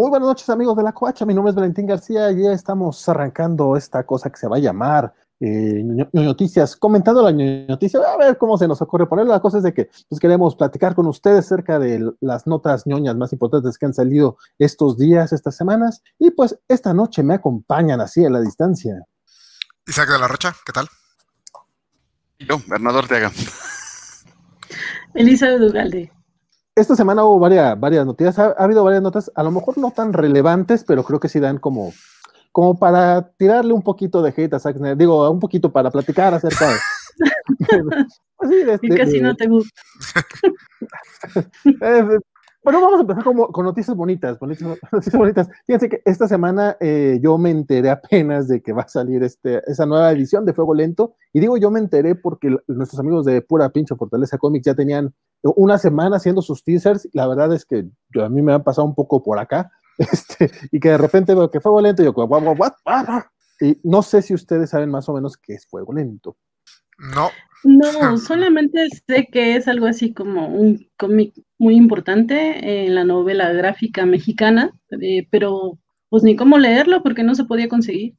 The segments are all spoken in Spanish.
Muy buenas noches amigos de la Coacha, mi nombre es Valentín García y ya estamos arrancando esta cosa que se va a llamar eh, noticias, comentando la noticia, a ver cómo se nos ocurre ponerlo. La cosa es de que pues, queremos platicar con ustedes acerca de las notas ñoñas más importantes que han salido estos días, estas semanas, y pues esta noche me acompañan así a la distancia. Isaac de la Rocha, ¿qué tal? Yo, Bernardo Ortega. Elizabeth Ugalde esta semana hubo varias, varias noticias, ha, habido varias notas, a lo mejor no tan relevantes, pero creo que sí dan como, como para tirarle un poquito de hate a Zack digo, un poquito para platicar acerca de... pues sí, de, y casi no te gusta. Eh, bueno, vamos a empezar con noticias bonitas, noticias bonitas. Fíjense que esta semana eh, yo me enteré apenas de que va a salir este, esa nueva edición de Fuego Lento. Y digo yo me enteré porque nuestros amigos de Pura Pincho Fortaleza Comics ya tenían una semana haciendo sus teasers. La verdad es que a mí me ha pasado un poco por acá. Este, y que de repente veo que Fuego Lento y yo, what, what, what? Y no sé si ustedes saben más o menos qué es Fuego Lento. No. No, solamente sé que es algo así como un cómic muy importante en la novela gráfica mexicana, eh, pero pues ni cómo leerlo porque no se podía conseguir.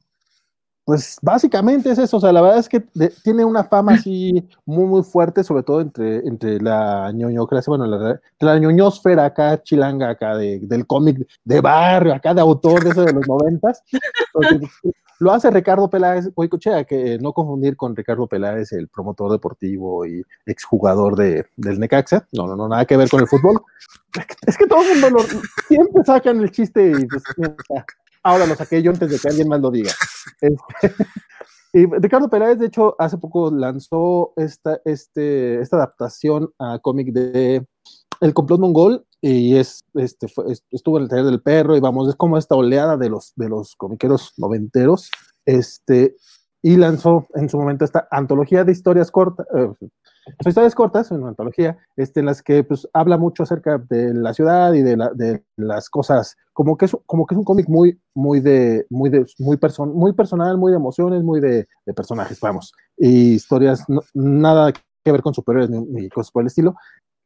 Pues básicamente es eso, o sea, la verdad es que tiene una fama así muy, muy fuerte, sobre todo entre, entre la ñoñocracia, bueno, la, la ñoñosfera acá, chilanga acá, del cómic de barrio, acá de autor de eso de los noventas. Lo hace Ricardo Peláez Cochea, que no confundir con Ricardo Peláez, el promotor deportivo y exjugador de, del Necaxa. No, no, no, nada que ver con el fútbol. Es que todo el mundo siempre sacan el chiste y pues, ahora lo saqué yo antes de que alguien más lo diga. Este, y Ricardo Peláez, de hecho, hace poco lanzó esta, este, esta adaptación a cómic de El complot mongol y es, este, estuvo en el taller del perro y vamos, es como esta oleada de los, de los comiqueros noventeros, este, y lanzó en su momento esta antología de historias cortas, eh, historias cortas, una antología, este, en las que pues, habla mucho acerca de la ciudad y de, la, de las cosas, como que es, como que es un cómic muy, muy, de, muy, de, muy, person, muy personal, muy de emociones, muy de, de personajes, vamos, y historias, nada que ver con superiores ni, ni cosas por el estilo,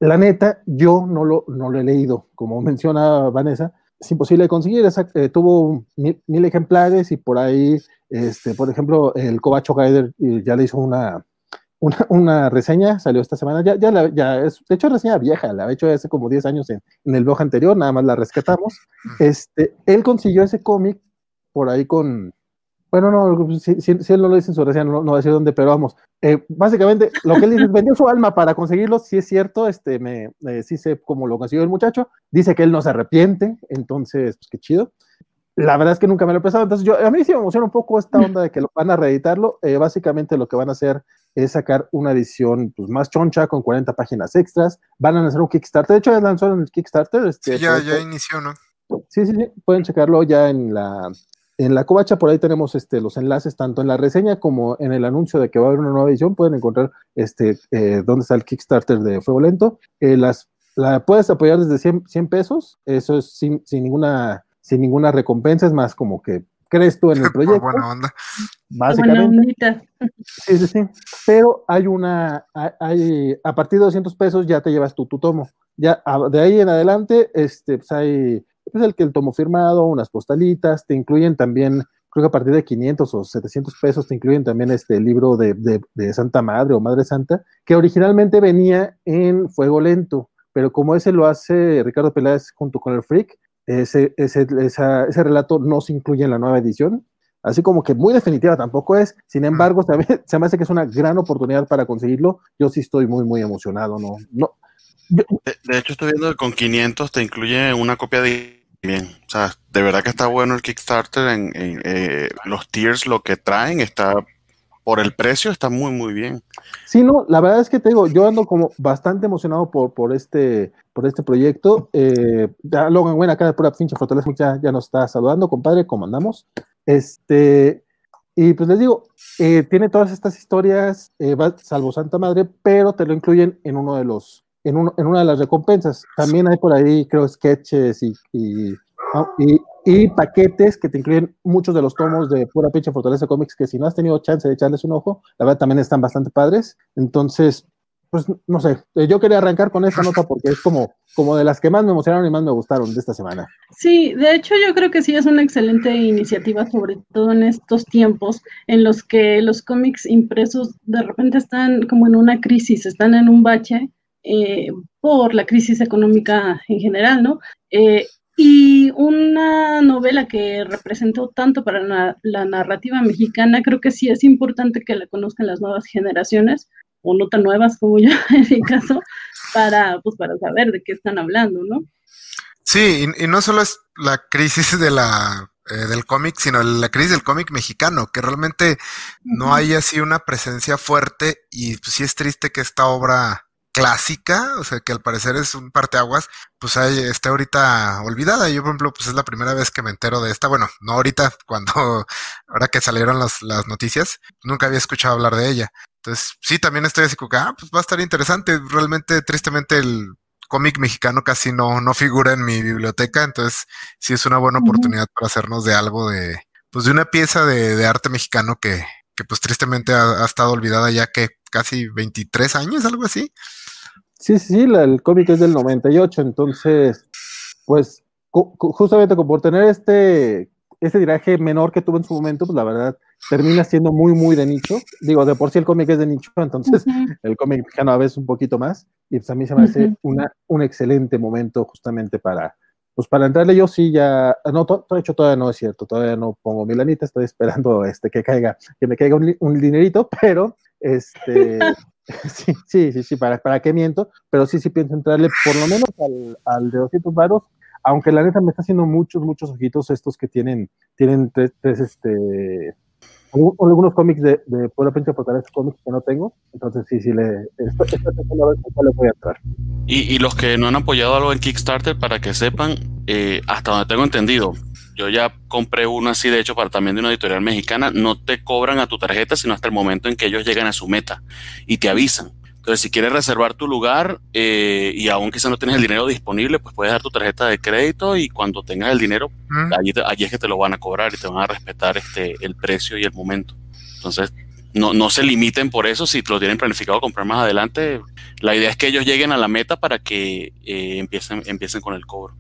la neta, yo no lo, no lo he leído, como menciona Vanessa, es imposible de conseguir, eh, tuvo mil, ejemplares y por ahí, este, por ejemplo, el Cobacho Guider ya le hizo una, una, reseña, salió esta semana, ya, ya, ya es, de hecho, reseña vieja, la ha hecho hace como 10 años en, en, el blog anterior, nada más la rescatamos. Este, él consiguió ese cómic por ahí con, bueno, no, si, él no lo dice en su reseña, no, no va a decir dónde, pero vamos. Eh, básicamente, lo que él dice, vendió su alma para conseguirlo, si es cierto, este, me, sí sé cómo lo consiguió el muchacho. Dice que él no se arrepiente, entonces, pues qué chido. La verdad es que nunca me lo he pensado, entonces yo, a mí sí me emociona un poco esta onda de que lo, van a reeditarlo. Eh, básicamente lo que van a hacer es sacar una edición pues, más choncha con 40 páginas extras. Van a lanzar un Kickstarter, de hecho ya lanzaron el Kickstarter. Este, sí, ya, ya inició, ¿no? Sí, sí, sí, pueden checarlo ya en la, en la covacha por ahí tenemos este, los enlaces tanto en la reseña como en el anuncio de que va a haber una nueva edición. Pueden encontrar este, eh, dónde está el Kickstarter de Fuego Lento. Eh, las, la puedes apoyar desde 100, pesos, eso es sin, ninguna, sin ninguna recompensa, es más como que crees tú en el proyecto. buena onda. Básicamente. Sí, sí, sí. Pero hay una, hay, a partir de 200 pesos ya te llevas tu, tu tomo. Ya de ahí en adelante, este, pues hay es el que el tomo firmado, unas postalitas, te incluyen también, creo que a partir de 500 o 700 pesos te incluyen también este libro de, de, Santa Madre o Madre Santa, que originalmente venía en Fuego Lento, pero como ese lo hace Ricardo Peláez junto con el Freak, ese, ese, ese relato no se incluye en la nueva edición, así como que muy definitiva tampoco es, sin embargo, se, se me hace que es una gran oportunidad para conseguirlo, yo sí estoy muy, muy emocionado, ¿no? no de, hecho, estoy viendo que con 500 te incluye una copia de bien. O sea, de verdad que está bueno el Kickstarter. En, eh, los tiers, lo que traen, está por el precio, está muy, muy bien. Sí, no, la verdad es que te digo, yo ando como bastante emocionado por, por, este, por este proyecto. Eh, ya Logan bueno, acá de pura pinche fortaleza ya, ya nos está saludando, compadre, ¿cómo andamos? Este, y pues les digo, eh, tiene todas estas historias, salvo Santa Madre, pero te lo incluyen en uno de los en, una de las recompensas. También hay por ahí, creo, sketches y, y, paquetes que te incluyen muchos de los tomos de pura pinche Fortaleza Comics que si no has tenido chance de echarles un ojo, la verdad también están bastante padres. Entonces, pues no sé, eh, yo quería arrancar con esta nota porque es como, como de las que más me emocionaron y más me gustaron de esta semana. Sí, de hecho yo creo que sí es una excelente iniciativa, sobre todo en estos tiempos en los que los cómics impresos de repente están como en una crisis, están en un bache eh, por la crisis económica en general, ¿no? Eh, y una novela que representó tanto para la, la, narrativa mexicana, creo que sí es importante que la conozcan las nuevas generaciones, o no tan nuevas como yo en mi caso, para, pues, para saber de qué están hablando, ¿no? Sí, y, y no solo es la crisis de la, eh, del cómic, sino la crisis del cómic mexicano, que realmente no hay así una presencia fuerte y pues sí es triste que esta obra clásica, o sea, que al parecer es un parteaguas, pues ahí está ahorita olvidada. Yo, por ejemplo, pues es la primera vez que me entero de esta. Bueno, no ahorita, cuando, ahora que salieron las, las noticias, nunca había escuchado hablar de ella. Entonces, sí, también estoy así como que, ah, pues va a estar interesante. Realmente, tristemente, el cómic mexicano casi no, no figura en mi biblioteca, entonces sí es una buena oportunidad para hacernos de algo de, pues de una pieza de, de arte mexicano que, que pues tristemente ha, ha, estado olvidada ya que casi 23 años, algo así. Sí, sí, sí, la, el cómic es del 98, entonces, pues justamente por tener este, este tiraje menor que tuvo en su momento, pues la verdad termina siendo muy, muy de nicho. Digo, de por sí el cómic es de nicho, entonces uh -huh. el cómic mexicano a veces un poquito más, y pues a mí se me hace uh -huh. una, un excelente momento justamente para, pues para entrarle yo sí ya, no, to, de hecho todavía no es cierto, todavía no pongo mi lanita, estoy esperando este que caiga, que me caiga un, un dinerito, pero este... Sí, sí, sí, sí, para, para qué miento, pero sí, sí pienso entrarle por lo menos al, al de 200 varos, aunque la neta me está haciendo muchos, muchos ojitos estos que tienen, tienen tres, tres este, algunos cómics de, de Fortaleza cómics que no tengo, entonces sí, sí, le, esta, le voy a entrar. Y, y, los que no han apoyado algo en Kickstarter, para que sepan, eh, hasta donde tengo entendido, yo ya compré uno así, de hecho, para también de una editorial mexicana, no te cobran a tu tarjeta, sino hasta el momento en que ellos llegan a su meta y te avisan. Entonces, si quieres reservar tu lugar eh, y aún quizás no tienes el dinero disponible, pues puedes dar tu tarjeta de crédito y cuando tengas el dinero, ¿Mm? allí, allí, es que te lo van a cobrar y te van a respetar este, el precio y el momento. Entonces, no, no se limiten por eso. Si lo tienen planificado comprar más adelante, la idea es que ellos lleguen a la meta para que eh, empiecen, empiecen con el cobro.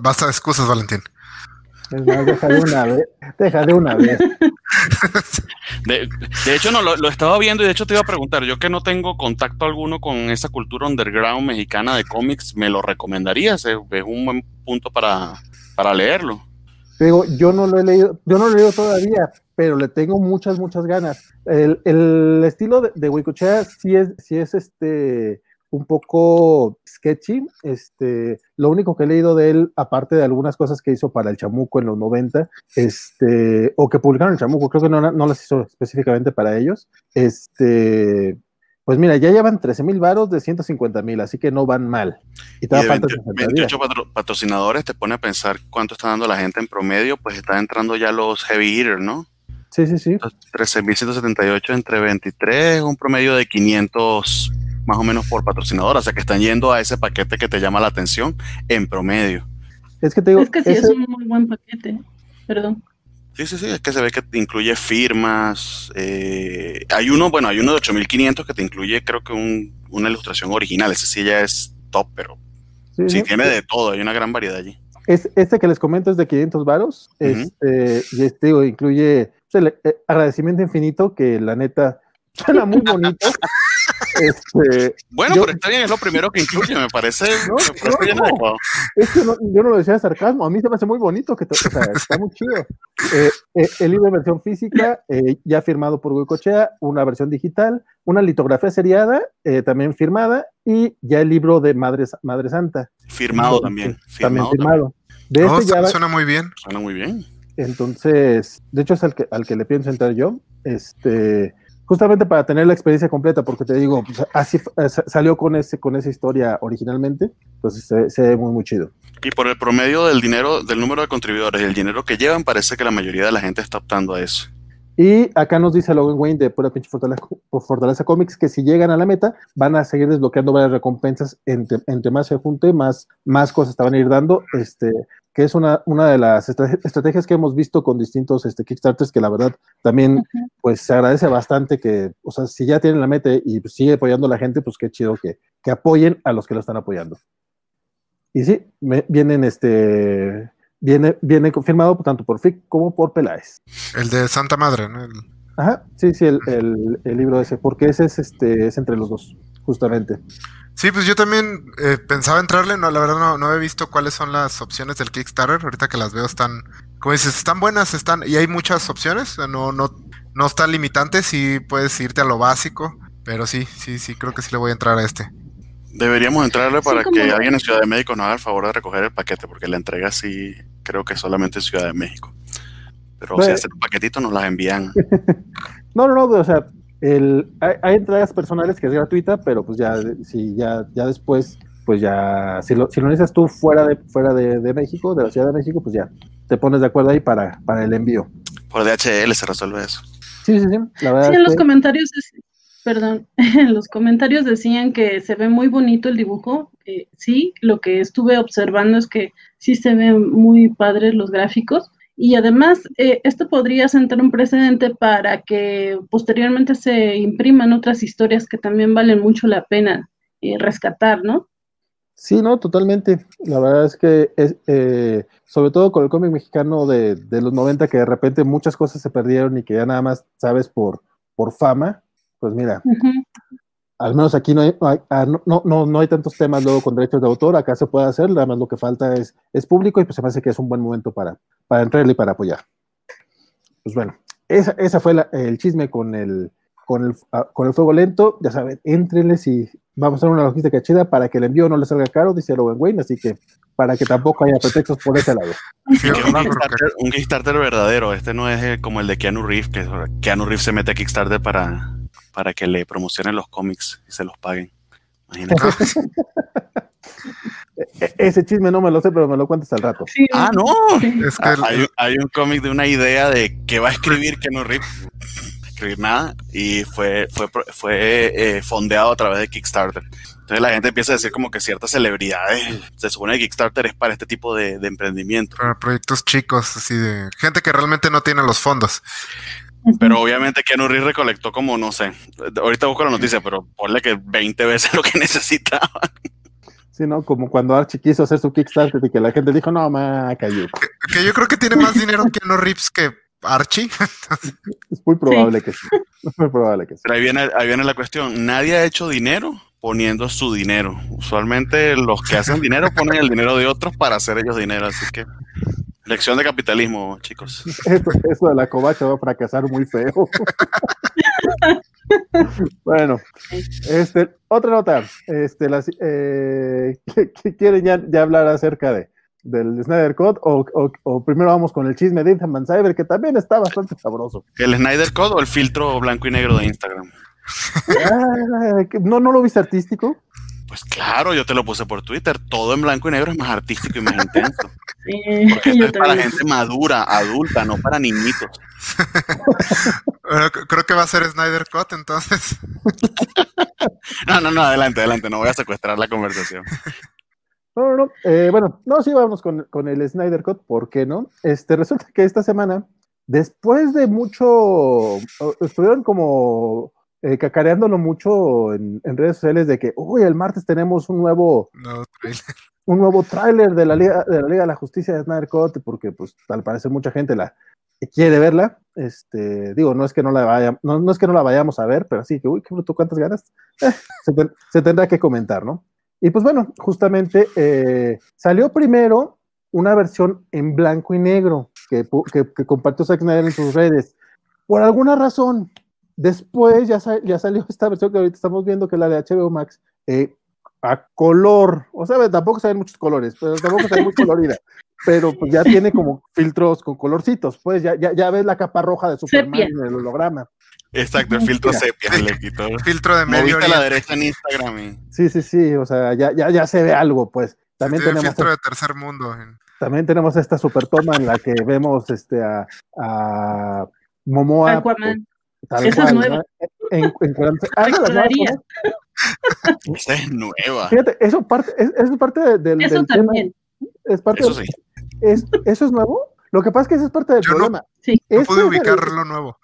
Basta de excusas, Valentín. Es más, deja de una vez. Deja de una vez. De, de hecho, no, lo, lo, estaba viendo y de hecho te iba a preguntar, yo que no tengo contacto alguno con esa cultura underground mexicana de cómics, ¿me lo recomendarías? Es, es un buen punto para, para leerlo. Digo, yo no lo he leído, yo no lo he leído todavía, pero le tengo muchas, muchas ganas. El, el estilo de, de sí es, sí es este un poco sketchy. Este, lo único que he leído de él, aparte de algunas cosas que hizo para el Chamuco en los 90, este, o que publicaron el Chamuco, creo que no, no las hizo específicamente para ellos. Este, pues mira, ya llevan 13 mil varos de 150 mil, así que no van mal. Y, y de 20, 28 patro, patrocinadores te pone a pensar cuánto está dando la gente en promedio, pues está entrando ya los heavy hitters, ¿no? Sí, sí, sí. 13.178 entre 23, un promedio de 500 más o menos por patrocinador, o sea que están yendo a ese paquete que te llama la atención en promedio. Es que te digo, es que sí ese... es un muy buen paquete, perdón. Sí, sí, sí, es que se ve que te incluye firmas. Eh, hay uno, bueno, hay uno de 8500 que te incluye, creo que un, una ilustración original. Ese sí ya es top, pero sí, sí tiene de todo, hay una gran variedad allí. Es, este que les comento es de 500 varos. Uh -huh. este, y este digo, incluye pues, el, el agradecimiento infinito, que la neta suena muy bonito. Este, bueno, yo, pero está bien, es lo primero que incluye, me parece. No, me parece no, no. Es que yo no lo decía de sarcasmo, a mí se me hace muy bonito, que te, o sea, está muy chido. Eh, eh, el libro de versión física, eh, ya firmado por Huicochea, una versión digital, una litografía seriada, eh, también firmada, y ya el libro de Madre, Madre Santa. Firmado también. También firmado. De oh, este ya suena muy bien. Suena muy bien. Entonces, de hecho es al que, al que le pienso entrar yo. Este, justamente para tener la experiencia completa, porque te digo, pues, así salió con ese con esa historia originalmente, entonces se, se, ve muy muy chido. Y por el promedio del dinero, del número de contribuidores y el dinero que llevan, parece que la mayoría de la gente está optando a eso. Y acá nos dice Logan Wayne de Pura Pinche Fortaleza, Fortaleza, Comics que si llegan a la meta van a seguir desbloqueando varias recompensas entre, entre más se junte, más, más cosas te van a ir dando. Este, que es una, una de las estrategias que hemos visto con distintos este, Kickstarters, que la verdad también pues se agradece bastante que, o sea, si ya tienen la meta y sigue apoyando a la gente, pues qué chido que, que apoyen a los que lo están apoyando. Y sí, me, vienen este, viene, viene confirmado tanto por FIC como por Peláez. El de Santa Madre, ¿no? Ajá, sí, sí, el, el, el, libro ese, porque ese es, este, es entre los dos, justamente. Sí, pues yo también eh, pensaba entrarle, no, la verdad no, no he visto cuáles son las opciones del Kickstarter, ahorita que las veo están, como dices, están buenas, están, y hay muchas opciones, no, no, no está limitante, sí puedes irte a lo básico, pero sí, sí, sí, creo que sí le voy a entrar a este. Deberíamos entrarle para sí, que alguien en Ciudad de México nos haga el favor de recoger el paquete, porque la entrega sí creo que solamente en Ciudad de México. Pero bueno. si hacen un paquetito nos las envían. no, no, no, o sea, el, hay, hay, entregas personales que es gratuita, pero pues ya, si ya, ya después, pues ya, si lo, si lo necesitas tú fuera de, fuera de, de, México, de la Ciudad de México, pues ya te pones de acuerdo ahí para, para el envío. Por DHL se resuelve eso. Sí, sí, sí. La verdad sí, en los que... comentarios, perdón, en los comentarios decían que se ve muy bonito el dibujo. Eh, sí, lo que estuve observando es que sí se ven muy padres los gráficos y además, eh, esto podría sentar un precedente para que posteriormente se impriman otras historias que también valen mucho la pena eh, rescatar, ¿no? Sí, no, totalmente. La verdad es que, es, eh, sobre todo con el cómic mexicano de, de, los 90, que de repente muchas cosas se perdieron y que ya nada más sabes por, por fama, pues mira, uh -huh. Al menos aquí no hay, no, no, no hay tantos temas luego con derechos de autor, acá se puede hacer, nada más lo que falta es, es público y pues se me hace que es un buen momento para, para entrarle y para apoyar. Pues bueno, esa, esa fue la, el chisme con el, con el, uh, con el fuego lento. Ya saben, entrenles y vamos a hacer una logística chida para que el envío no le salga caro, dice Owen Wayne, así que para que tampoco haya pretextos por ese lado. Sí, un, Kickstarter, un, Kickstarter, verdadero, este no es eh, como el de Keanu Reeves, que Keanu Reeves se mete a Kickstarter para, para que le promocionen los cómics y se los paguen. Imagínate. E-, Ese chisme no me lo sé, pero me lo cuentas al rato. Sí. Ah, no. Es que hay, hay, un cómic de una idea de que va a escribir Keanu Reeves. Escribir nada. Y fue, fue, fue eh, fondeado a través de Kickstarter. Entonces la gente empieza a decir como que ciertas celebridades. Se supone que Kickstarter es para este tipo de, de emprendimiento. Para proyectos chicos, así de gente que realmente no tiene los fondos. Pero obviamente Keanu Reeves recolectó como, no sé, ahorita busco la noticia, pero ponle que 20 veces lo que necesitaba. Sí, ¿no? Como cuando Archie quiso hacer su Kickstarter y que la gente dijo, no, ma, cayó. Que, que yo creo que tiene más dinero Keanu Reeves que Archie. es muy probable sí. que sí. Es muy probable que sí. Pero ahí viene, ahí viene la cuestión. Nadie ha hecho dinero poniendo su dinero. Usualmente los que hacen dinero ponen el dinero de otros para hacer ellos dinero. Así que lección de capitalismo, chicos. Eso, eso de la covacha va a fracasar muy feo. bueno, este, otra nota. Este, las, eh, ¿qué, quieren ya, ya, hablar acerca de del Snyder Code o, o, o, primero vamos con el chisme de Ethan Cyber que también está bastante sabroso. ¿El Snyder Code o el filtro blanco y negro de Instagram? Ah, ¿No, no lo viste artístico? Pues claro, yo te lo puse por Twitter. Todo en blanco y negro es más artístico y más intenso. Porque esto es para gente madura, adulta, no para niñitos. bueno, creo que va a ser Snyder Cut entonces. no, no, no, adelante, adelante, no voy a secuestrar la conversación. No, no, no. Eh, bueno, no, sí, vamos con, con, el Snyder Cut, ¿por qué no? Este, resulta que esta semana, después de mucho, estuvieron como eh, cacareándolo mucho en, en, redes sociales de que, uy, el martes tenemos un nuevo, no, un nuevo tráiler de la Liga de la Liga de la Justicia de Snyder Cut, porque pues al parecer mucha gente la quiere verla. Este, digo, no es que no la vaya, no, no es que no la vayamos a ver, pero sí que, uy, qué bruto, cuántas ganas. Eh, se, ten, se, tendrá que comentar, ¿no? Y pues bueno, justamente eh, salió primero una versión en blanco y negro que, que, que compartió Zack Snyder en sus redes. Por alguna razón, Después ya, sal, ya, salió esta versión que ahorita estamos viendo, que es la de HBO Max, eh, a color. O sea, tampoco salen muchos colores, pero tampoco sale muy colorida. Pero pues ya tiene como filtros con colorcitos. Pues ya, ya, ya ves la capa roja de Superman sepia. en el holograma. Exacto, el filtro Mira, sepia le quitó. El filtro de medio. a la derecha en Instagram. Y... Sí, sí, sí. O sea, ya, ya, ya se ve algo, pues. También sí, tenemos. El filtro de tercer mundo. También tenemos esta super toma en la que vemos este a, a Momoa. Aquaman. Tal Esa cual, es nueva. ¿no? En, ah, no. Esta es nueva. Fíjate, eso parte, es, es parte de, del, Eso del también. tema. Es parte Eso de- sí. es- ¿Eso es nuevo? Lo que pasa es que ese es parte del Yo no- problema. Sí. No Este pude el- ubicar lo nuevo.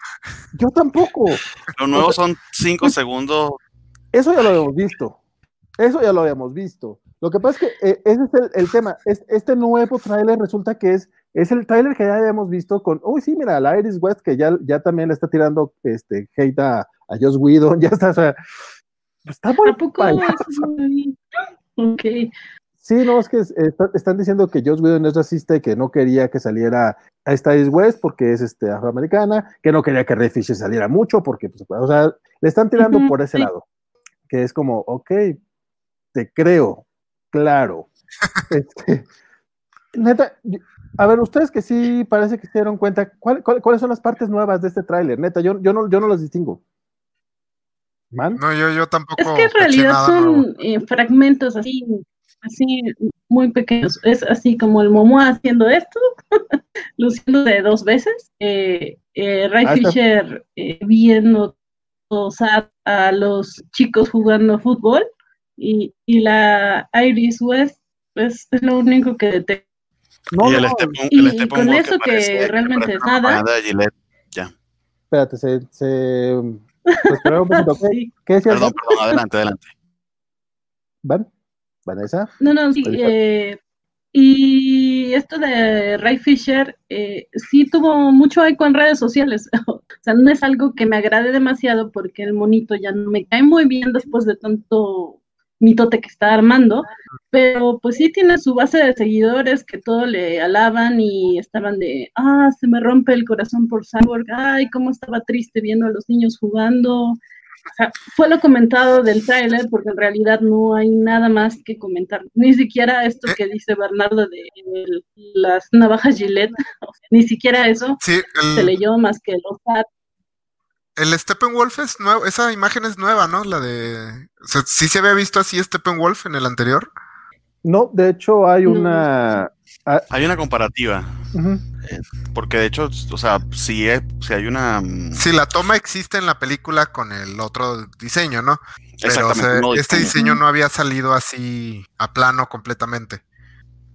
Yo tampoco. Los nuevos son 5 segundos. Eso ya lo habíamos visto. Eso ya lo habíamos visto. Lo que pasa es que eh, ese es el, el tema. Es- este nuevo tráiler resulta que es, es el tráiler que ya habíamos visto con, uy, sí, mira, la Iris West, que ya, ya también le está tirando este, hate a, a Joss Whedon, ya está, o sea, está muy ¿A poco? Ok. Sí, no, es que es- está- están diciendo que Joss Whedon es racista y que no quería que saliera a esta Iris West porque es este, afroamericana, que no quería que Ray Fisher saliera mucho porque, pues, o sea, le están tirando por ese sí. lado, que es como, ok, te creo, claro. Este, neta, a ver, ustedes que sí parece que se dieron cuenta, ¿cuál- cuál- cuáles son las partes nuevas de este tráiler? Neta, yo, yo, no, yo no las distingo. ¿Man? No, yo, yo tampoco. Es que en realidad son eh, fragmentos así, así muy pequeños. Es así como el Momoa haciendo esto, luciendo de dos veces. Eh, eh, Ray Ah, Fisher eh, viendo todos a, a los chicos jugando fútbol y, y la Iris West es, es lo único que detecto. No, y el no, Stephen- y el Stephen con eso que parece- realmente es nada. Gillette. espérate, se... se pues, un poquito, ¿qué, Sí. ¿qué decías, Perdón, perdón, adelante, adelante. Van? ¿Vanessa? No, no, sí. Eh, y esto de Ray Fisher eh, sí tuvo mucho eco en redes sociales. o sea, no es algo que me agrade demasiado porque el monito ya no me cae muy bien después de tanto mitote que está armando. Pero pues sí tiene su base de seguidores que todo le alaban y estaban de, ah, se me rompe el corazón por Cyborg, ay, cómo estaba triste viendo a los niños jugando. O sea, fue lo comentado del tráiler porque en realidad no hay nada más que comentar. Ni siquiera esto que dice Bernardo de el- las navajas Gillette, o sea, ni siquiera eso Sí, se leyó más que los. El Steppenwolf es nuevo. Esa imagen es nueva, ¿no? La de. O sea, sí se había visto así Steppenwolf en el anterior. No, de hecho hay una... Hay una comparativa. Porque de hecho, o sea, si, es, si hay una. mm, Sí, la toma existe en la película con el otro diseño, ¿no? Pero o sea, este diseño, diseño no había salido así a plano completamente.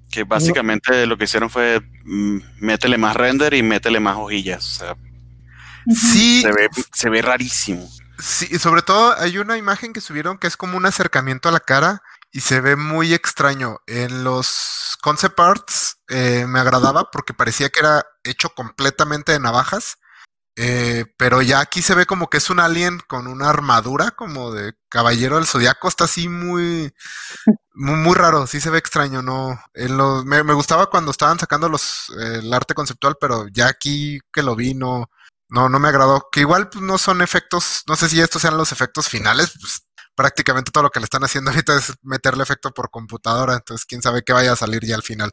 Que básicamente lo que hicieron fue mm, métele más render y métele más hojillas. O sea, Sí, se ve, se ve rarísimo. sí, y sobre todo hay una imagen que subieron que es como un acercamiento a la cara y se ve muy extraño. En los concept arts eh, me agradaba porque parecía que era hecho completamente de navajas. eh, pero ya aquí se ve como que es un alien con una armadura como de caballero del zodiaco. Está así muy, muy, muy raro. Sí se ve extraño, ¿no? En los, me, me gustaba cuando estaban sacando los, eh, el arte conceptual, pero ya aquí que lo vi no, no, no me agradó. Que igual pues, no son efectos, no sé si estos sean los efectos finales. Pues, prácticamente todo lo que le están haciendo ahorita es meterle efecto por computadora. Entonces, quién sabe qué vaya a salir ya al final.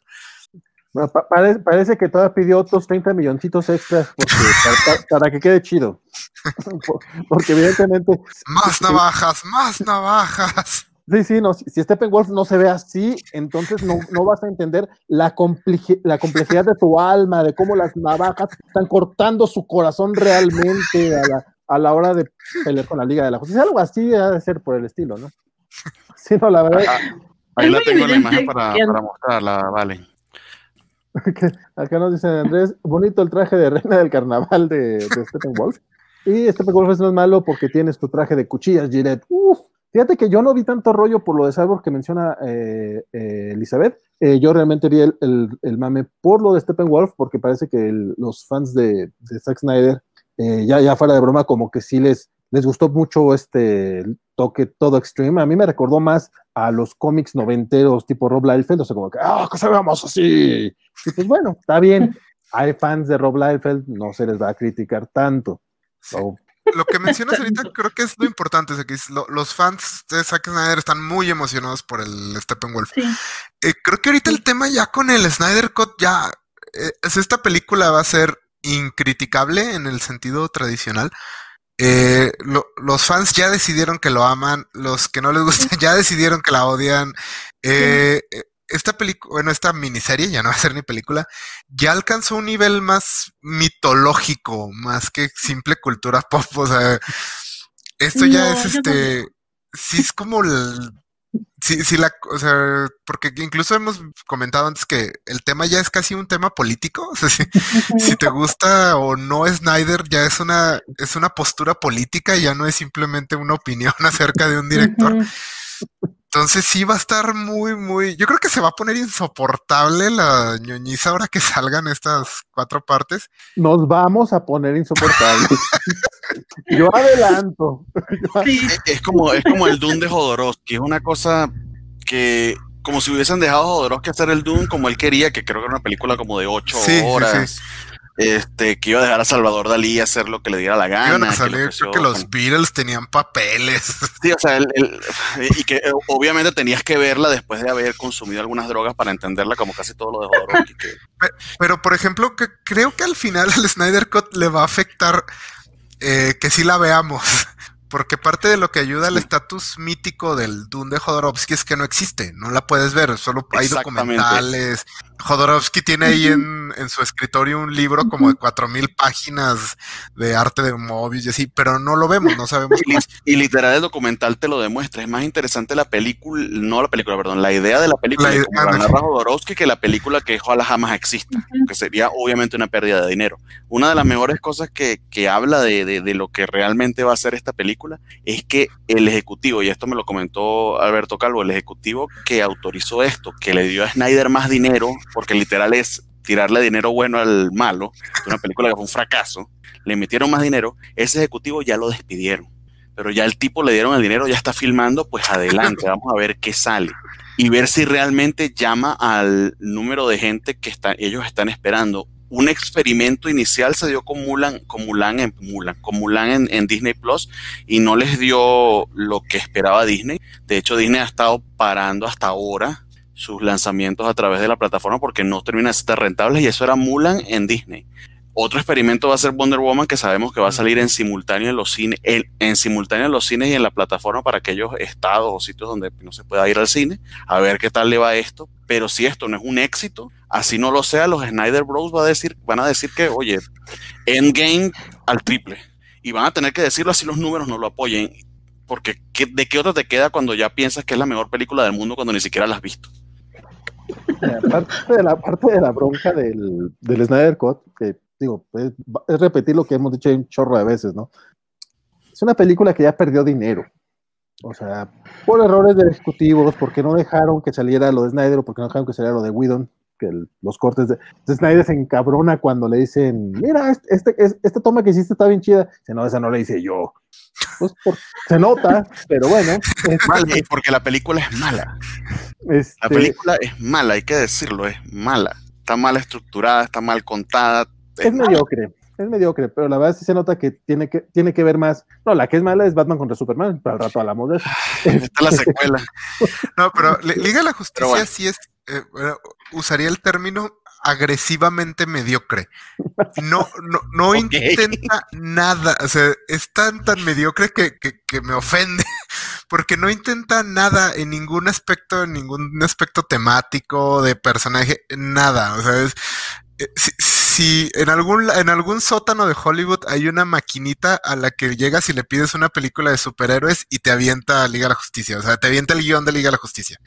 Bueno, pa- pare- parece que todavía pidió otros 30 milloncitos extras porque, para, pa- para que quede chido. Por- porque evidentemente, Más navajas, más navajas. Sí, sí, no, si, Steppenwolf no se ve así, entonces no, no vas a entender la, la complejidad de tu alma, de cómo las navajas están cortando su corazón realmente a la, a la hora de pelear con la Liga de la Justicia. Algo así ha de ser por el estilo, ¿no? Sí, no, la verdad. Ahí Es la tengo la imagen para, para mostrarla, vale. acá nos dice Andrés, bonito el traje de reina del carnaval de, de Steppenwolf. Y Steppenwolf es es malo porque tienes tu traje de cuchillas, Gillette. Uf, fíjate que yo no vi tanto rollo por lo de Cyborg que menciona eh, eh, Elizabeth. Eh, yo realmente vi el, el- el mame por lo de Steppenwolf porque parece que el- los fans de, de Zack Snyder, ya, ya fuera de broma, como que sí les, les gustó mucho este toque todo extreme. A mí me recordó más a los cómics noventeros tipo Rob Liefeld, o sea, como que, ¡ah, que se veamos así! Y pues bueno, está bien. Hay fans de Rob Liefeld, no se les va a criticar tanto. So, Lo que mencionas ahorita creo que es lo importante. que es lo- los fans de Zack Snyder están muy emocionados por el Steppenwolf. Sí. Eh, creo que ahorita el tema ya con el Snyder Cut ya eh, es- esta película va a ser incriticable en el sentido tradicional. Eh, lo- los fans ya decidieron que lo aman, los que no les gusta ya decidieron que la odian. Eh, eh, esta película, bueno, esta miniserie, ya no va a ser ni película, ya alcanzó un nivel más mitológico, más que simple cultura pop. O sea, esto ya No, es este, sí es como el- Sí, sí, la, o sea, porque incluso hemos comentado antes que el tema ya es casi un tema político. O sea, si, si te gusta o no Snyder, ya es una, es una postura política, ya no es simplemente una opinión acerca de un director. Entonces sí va a estar muy, muy. Yo creo que se va a poner insoportable la ñoñiza ahora que salgan estas cuatro partes. Nos vamos a poner insoportables. Yo adelanto. Es como, es como el Doom de Jodorowsky. Es una cosa que, como si hubiesen dejado a Jodorowsky hacer el Doom como él quería, que creo que era una película como de ocho horas este, que iba a dejar a Salvador Dalí hacer lo que le diera la gana. Iban a salir, creo que los Beatles tenían papeles. Sí, o sea, el, y que eh, obviamente tenías que verla después de haber consumido algunas drogas para entenderla, como casi todo lo de Jodorowsky. Pero, por ejemplo, que creo que al final al Snyder Cut le va a afectar eh, que sí la veamos. Porque parte de lo que ayuda al estatus mítico del Dune de Jodorowsky es que no existe, no la puedes ver, solo hay documentales. Jodorowsky tiene ahí en, en, su escritorio un libro como de cuatro mil páginas de arte de Mobius y así, pero no lo vemos, no sabemos. y, y, literal el documental te lo demuestra, es más interesante la película, no la película, perdón, la idea de la película la, como la narra Jodorowsky que la película que ojalá jamás exista, que sería obviamente una pérdida de dinero. Una de las mejores cosas que, que habla de, de, de lo que realmente va a ser esta película es que el ejecutivo, y esto me lo comentó Alberto Calvo, el ejecutivo que autorizó esto, que le dio a Snyder más dinero, porque literal es tirarle dinero bueno al malo, una película que fue un fracaso, le metieron más dinero, ese ejecutivo ya lo despidieron. Pero ya el tipo le dieron el dinero, ya está filmando, pues adelante, vamos a ver qué sale. Y ver si realmente llama al número de gente que está, ellos están esperando un experimento inicial se dio con Mulan, con Mulan en Mulan, con Mulan en, Disney Plus y no les dio lo que esperaba Disney. De hecho, Disney ha estado parando hasta ahora sus lanzamientos a través de la plataforma porque no termina de ser rentables y eso era Mulan en Disney. Otro experimento va a ser Wonder Woman, que sabemos que va a salir en simultáneo en los cines, en, simultáneo en los cines y en la plataforma para aquellos estados o sitios donde no se pueda ir al cine, a ver qué tal le va esto. Pero si esto no es un éxito, así no lo sea, los Snyder Bros va a decir, van a decir que, oye, Endgame al triple. Y van a tener que decirlo así los números no lo apoyen. Porque ¿de qué otra te queda cuando ya piensas que es la mejor película del mundo cuando ni siquiera la has visto? Aparte de la parte de la bronca del, del Snyder Cut, que digo, es, repetir lo que hemos dicho un chorro de veces, ¿no? Es una película que ya perdió dinero. O sea, por errores de ejecutivos, porque no dejaron que saliera lo de Snyder o porque no dejaron que saliera lo de Whedon, que los cortes de, Snyder se encabrona cuando le dicen, mira, este, este, esta toma que hiciste está bien chida. Dice, no, esa no la hice yo. Pues se nota, pero bueno. Es porque la película es mala. Este, la película es mala, hay que decirlo, es mala. Está mal estructurada, está mal contada, es mediocre, es mediocre, pero la verdad sí se nota que tiene que, tiene que ver más. No, la que es mala es Batman contra Superman, pero al rato hablamos de eso. Está la secuela. No, pero Liga de la Justicia sí es, eh, usaría el término agresivamente mediocre. No, no, no intenta nada, o sea, es tan, tan mediocre que, que, que, me ofende, porque no intenta nada en ningún aspecto, en ningún aspecto temático, de personaje, nada, o sea, es, eh, si en algún, en algún sótano de Hollywood hay una maquinita a la que llegas y le pides una película de superhéroes y te avienta Liga de la Justicia, o sea, te avienta el guion de Liga de la Justicia.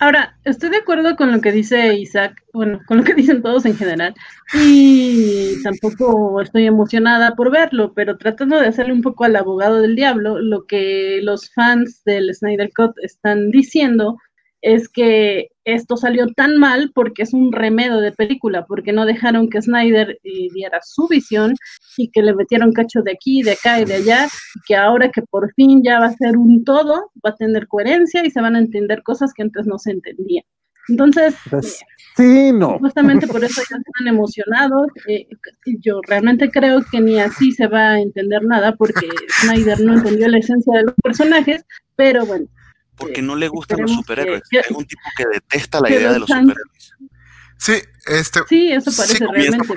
Ahora, estoy de acuerdo con lo que dice Isaac, bueno, con lo que dicen todos en general, y tampoco estoy emocionada por verlo, pero tratando de hacerle un poco al abogado del diablo, lo que los fans del Snyder Cut están diciendo es que esto salió tan mal porque es un remedio de película, porque no dejaron que Snyder eh, diera su visión y que le metieron cacho de aquí, de acá y de allá, y que ahora que por fin ya va a ser un todo, va a tener coherencia y se van a entender cosas que antes no se entendían. Entonces, pues, sí, no. Justamente por eso ya están emocionados. Eh, yo realmente creo que ni así se va a entender nada porque Snyder no entendió la esencia de los personajes, pero bueno, porque no le gustan los superhéroes. es un tipo que detesta la idea de los superhéroes. Sí, este. Sí, eso parece realmente.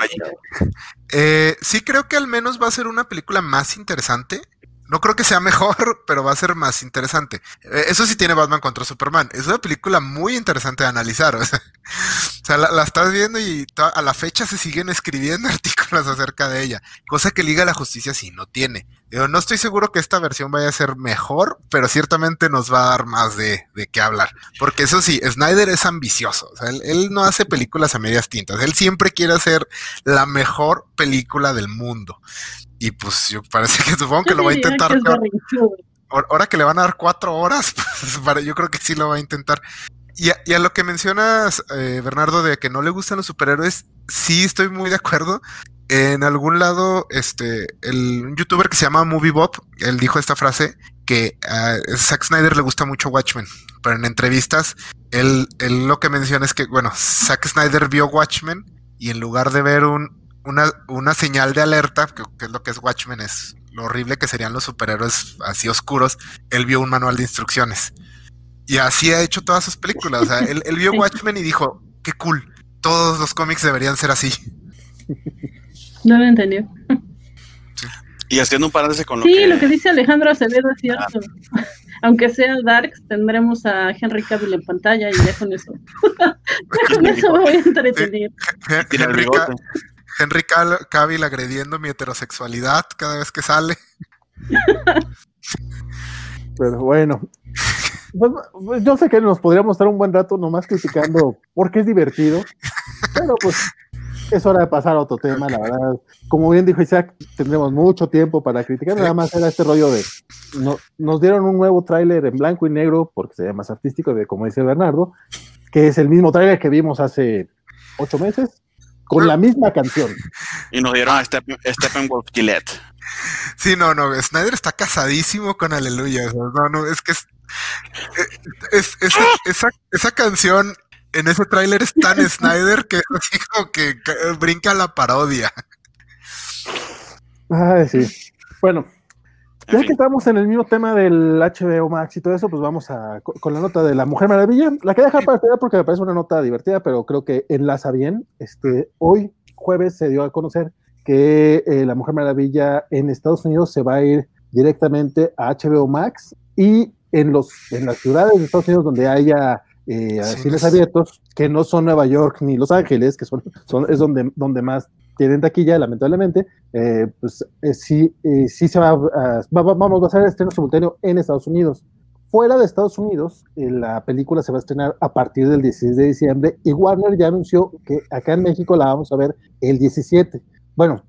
Eh, sí, creo que al menos va a ser una película más interesante. No creo que sea mejor, pero va a ser más interesante. Eh, eso sí tiene Batman contra Superman. Es una película muy interesante de analizar. O sea, la, estás viendo y a la fecha se siguen escribiendo artículos acerca de ella. Cosa que Liga la Justicia sí no tiene. No estoy seguro que esta versión vaya a ser mejor, pero ciertamente nos va a dar más de, de qué hablar. Porque eso sí, Snyder es ambicioso. O sea, él, él, no hace películas a medias tintas. Él siempre quiere hacer la mejor película del mundo. Y pues yo parece que supongo que lo va a intentar. Ahora que le van a dar cuatro horas, pues, para, yo creo que sí lo va a intentar. Y a, y a lo que mencionas, eh, Bernardo, de que no le gustan los superhéroes, sí estoy muy de acuerdo. En algún lado, este, el un youtuber que se llama MovieBob, él dijo esta frase que a Zack Snyder le gusta mucho Watchmen, pero en entrevistas, él, él lo que menciona es que, bueno, Zack Snyder vio Watchmen y en lugar de ver un, una, una señal de alerta, que, que, es lo que es Watchmen, es lo horrible que serían los superhéroes así oscuros, él vio un manual de instrucciones. Y así ha hecho todas sus películas. O sea, él, él vio Watchmen y dijo, qué cool, todos los cómics deberían ser así. No lo entendió. Sí. Y haciendo un paréntesis con lo sí, que... lo que dice Alejandro Acevedo es cierto. Ah. Aunque sea Darks, tendremos a Henry Cavill en pantalla y ya con eso. ya con eso me voy a entretener. Henry, Henry Cavill agrediendo mi heterosexualidad cada vez que sale. Pero bueno. Pues, yo sé que nos podríamos estar un buen rato nomás criticando porque es divertido, pero pues es hora de pasar a otro tema, la verdad. Como bien dijo Isaac, tendremos mucho tiempo para criticar. Nada más era este rollo de. No, nos dieron un nuevo tráiler en blanco y negro, porque se ve más artístico, de como dice Bernardo, que es el mismo tráiler que vimos hace ocho meses, con la misma canción. Y nos dieron a Step, Steppenwolf Gillette. Sí, no, no, Snyder está casadísimo con Aleluya. No, no, es que es, es, es esa, esa, esa canción en ese tráiler es tan Snyder que así como que brinca la parodia. Ay, sí. Bueno, ya que estamos en el mismo tema del HBO Max y todo eso, pues vamos a con la nota de la Mujer Maravilla. La que dejar para esperar porque me parece una nota divertida, pero creo que enlaza bien. Este, hoy, jueves, se dio a conocer que eh, la Mujer Maravilla en Estados Unidos se va a ir directamente a HBO Max y en los en las ciudades de Estados Unidos donde haya eh, cines abiertos, que no son Nueva York ni Los Ángeles, que son, son es donde, donde más tienen taquilla, lamentablemente, eh, pues eh, sí, eh, sí se va a, va, vamos a hacer estreno simultáneo en Estados Unidos. Fuera de Estados Unidos, eh, la película se va a estrenar a partir del 16 de diciembre y Warner ya anunció que acá en México la vamos a ver el 17. Bueno,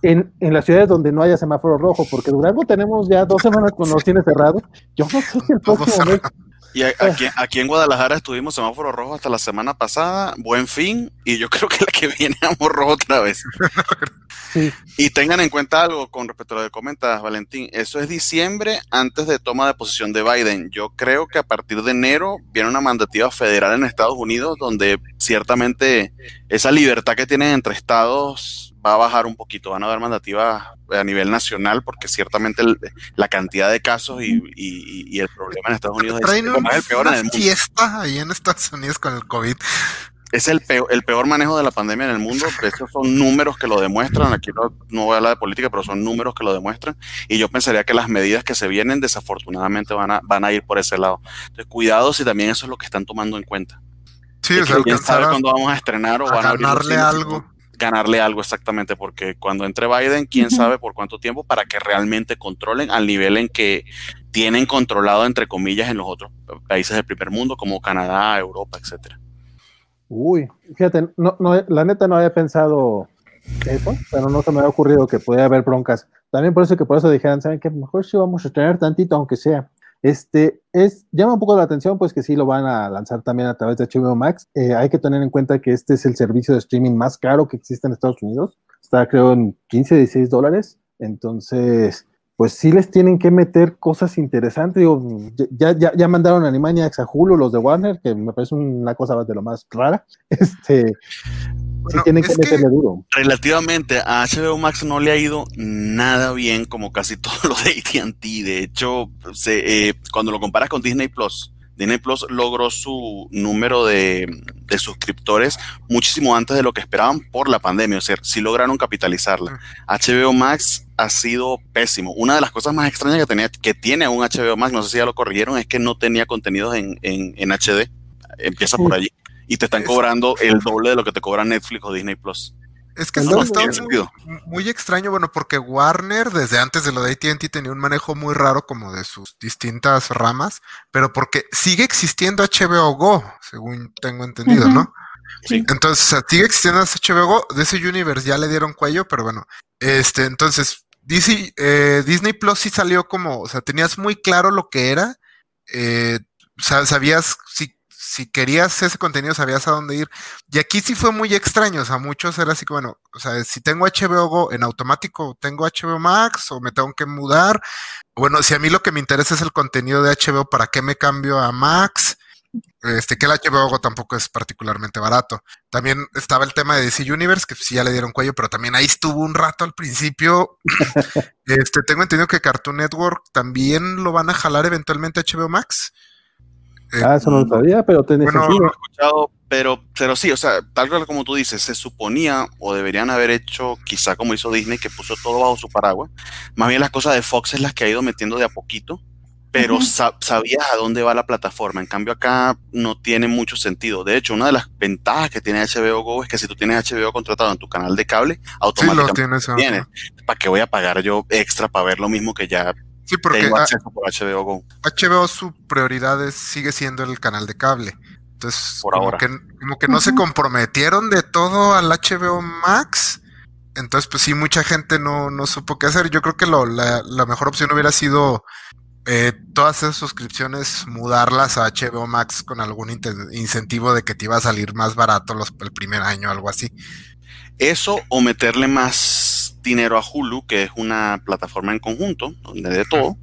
en, en, las ciudades donde no haya semáforo rojo, porque Durango tenemos ya dos semanas con los cines cerrados. Yo no sé si el próximo mes y aquí, aquí, en Guadalajara estuvimos semáforo rojo hasta la semana pasada, buen fin, y yo creo que la que viene amor rojo otra vez. Sí. Y tengan en cuenta algo con respecto a lo que comentas, Valentín. Eso es diciembre antes de toma de posición de Biden. Yo creo que a partir de enero viene una mandativa federal en Estados Unidos donde ciertamente esa libertad que tienen entre estados va a bajar un poquito, van a haber mandativas a nivel nacional porque ciertamente el, la cantidad de casos y, y, y, el problema en Estados Unidos es, un, es el peor en el mundo. fiesta ahí en Estados Unidos con el COVID. Es el peor, el peor manejo de la pandemia en el mundo. Esos son números que lo demuestran. Aquí no, no voy a hablar de política, pero son números que lo demuestran. Y yo pensaría que las medidas que se vienen desafortunadamente van a, van a ir por ese lado. Entonces, cuidado si también eso es lo que están tomando en cuenta. Sí, o sea, quién sabe cuándo vamos a estrenar o a van a ganarle algo ganarle algo exactamente, porque cuando entre Biden, quién sabe por cuánto tiempo para que realmente controlen al nivel en que tienen controlado, entre comillas, en los otros países del primer mundo, como Canadá, Europa, etcétera. Uy, fíjate, no, no, la neta no había pensado eso, pero no se me había ocurrido que podía haber broncas. También por eso que por eso dijeran, ¿saben qué? Mejor sí vamos a tener tantito, aunque sea. Este es, llama un poco la atención, pues que sí lo van a lanzar también a través de HBO Max. Eh, hay que tener en cuenta que este es el servicio de streaming más caro que existe en Estados Unidos. Está, creo, en 15, 16 dólares. Entonces, pues sí les tienen que meter cosas interesantes. Ya, ya, ya mandaron a Animaniacs a Hulu, los de Warner, que me parece una cosa de lo más rara. Este, bueno, sí tienen que meterle que duro. Relativamente a HBO Max no le ha ido nada bien, como casi todo lo de ATT. De hecho, se, eh, cuando lo comparas con Disney Plus, Disney Plus logró su número de, de, suscriptores muchísimo antes de lo que esperaban por la pandemia. O sea, sí lograron capitalizarla. HBO Max ha sido pésimo. Una de las cosas más extrañas que, tenía, que tiene un HBO Max, no sé si ya lo corrigieron, es que no tenía contenidos en, en, en HD. Empieza por allí y te están cobrando el doble de lo que te cobra Netflix o Disney Plus. Es que eso está muy, muy extraño, bueno, porque Warner desde antes de lo de AT&T tenía un manejo muy raro como de sus distintas ramas, pero porque sigue existiendo HBO Go, según tengo entendido. ¿no? Sí. Entonces, o sea, sigue existiendo HBO Go, de ese universe ya le dieron cuello, pero bueno, este, entonces, DC, eh, Disney Plus sí salió como, o sea, tenías muy claro lo que era, eh, sa- sabías, si, si querías ese contenido, sabías a dónde ir. Y aquí sí fue muy extraño, o sea, muchos era así que, bueno, o sea, si tengo HBO Go en automático, tengo HBO Max o me tengo que mudar. Bueno, si a mí lo que me interesa es el contenido de HBO, ¿para qué me cambio a Max? Este, que el HBO Go tampoco es particularmente barato. También estaba el tema de DC Universe, que sí ya le dieron cuello, pero también ahí estuvo un rato al principio. este, tengo entendido que Cartoon Network también lo van a jalar eventualmente a HBO Max. Eh, Ah, eso no lo sabía, pero Bueno, sentido. escuchado, pero, pero sí, o sea, tal cual como tú dices, se suponía o deberían haber hecho, quizá como hizo Disney, que puso todo bajo su paraguas. Más bien las cosas de Fox es las que ha ido metiendo de a poquito, pero sa- sabías a dónde va la plataforma. En cambio, acá no tiene mucho sentido. De hecho, una de las ventajas que tiene HBO Go es que si tú tienes HBO contratado en tu canal de cable, sí, lo automáticamente tienes. ajá. tienes. ¿Para qué voy a pagar yo extra para ver lo mismo que ya Sí, porque tengo acceso por HBO Go? HBO su prioridad es- sigue siendo el canal de cable. Entonces, Por como, ahora. Que, como que no se comprometieron de todo al HBO Max. Entonces, pues sí, mucha gente no, no supo qué hacer. Yo creo que lo, la, la mejor opción hubiera sido eh, todas esas suscripciones, mudarlas a HBO Max con algún incentivo de que te iba a salir más barato los, el primer año, algo así. Eso o meterle más dinero a Hulu, que es una plataforma en conjunto, donde de todo.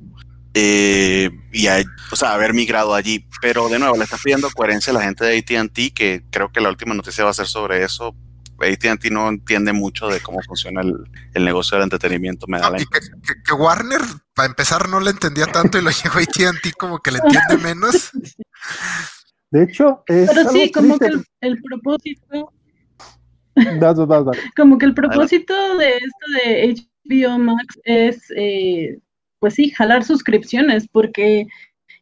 eh, y hay- o sea, haber migrado allí. Pero de nuevo, le estás pidiendo coherencia a la gente de ATT, que creo que la última noticia va a ser sobre eso. ATT no entiende mucho de cómo funciona el, el negocio del entretenimiento. Me da la y que, que- que Warner, para empezar, no le entendía tanto y lo llegó AT&T como que le entiende menos. De hecho, es Pero sí, como que el propósito, Como que el propósito de esto de HBO Max es, eh, pues sí, jalar suscripciones, porque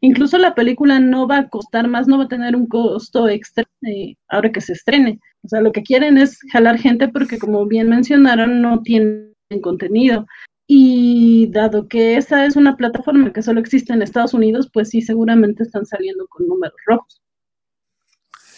incluso la película no va a costar más, no va a tener un costo extra eh, ahora que se estrene. O sea, lo que quieren es jalar gente porque, como bien mencionaron, no tienen contenido. Y dado que esa es una plataforma que solo existe en Estados Unidos, pues sí, seguramente están saliendo con números rojos.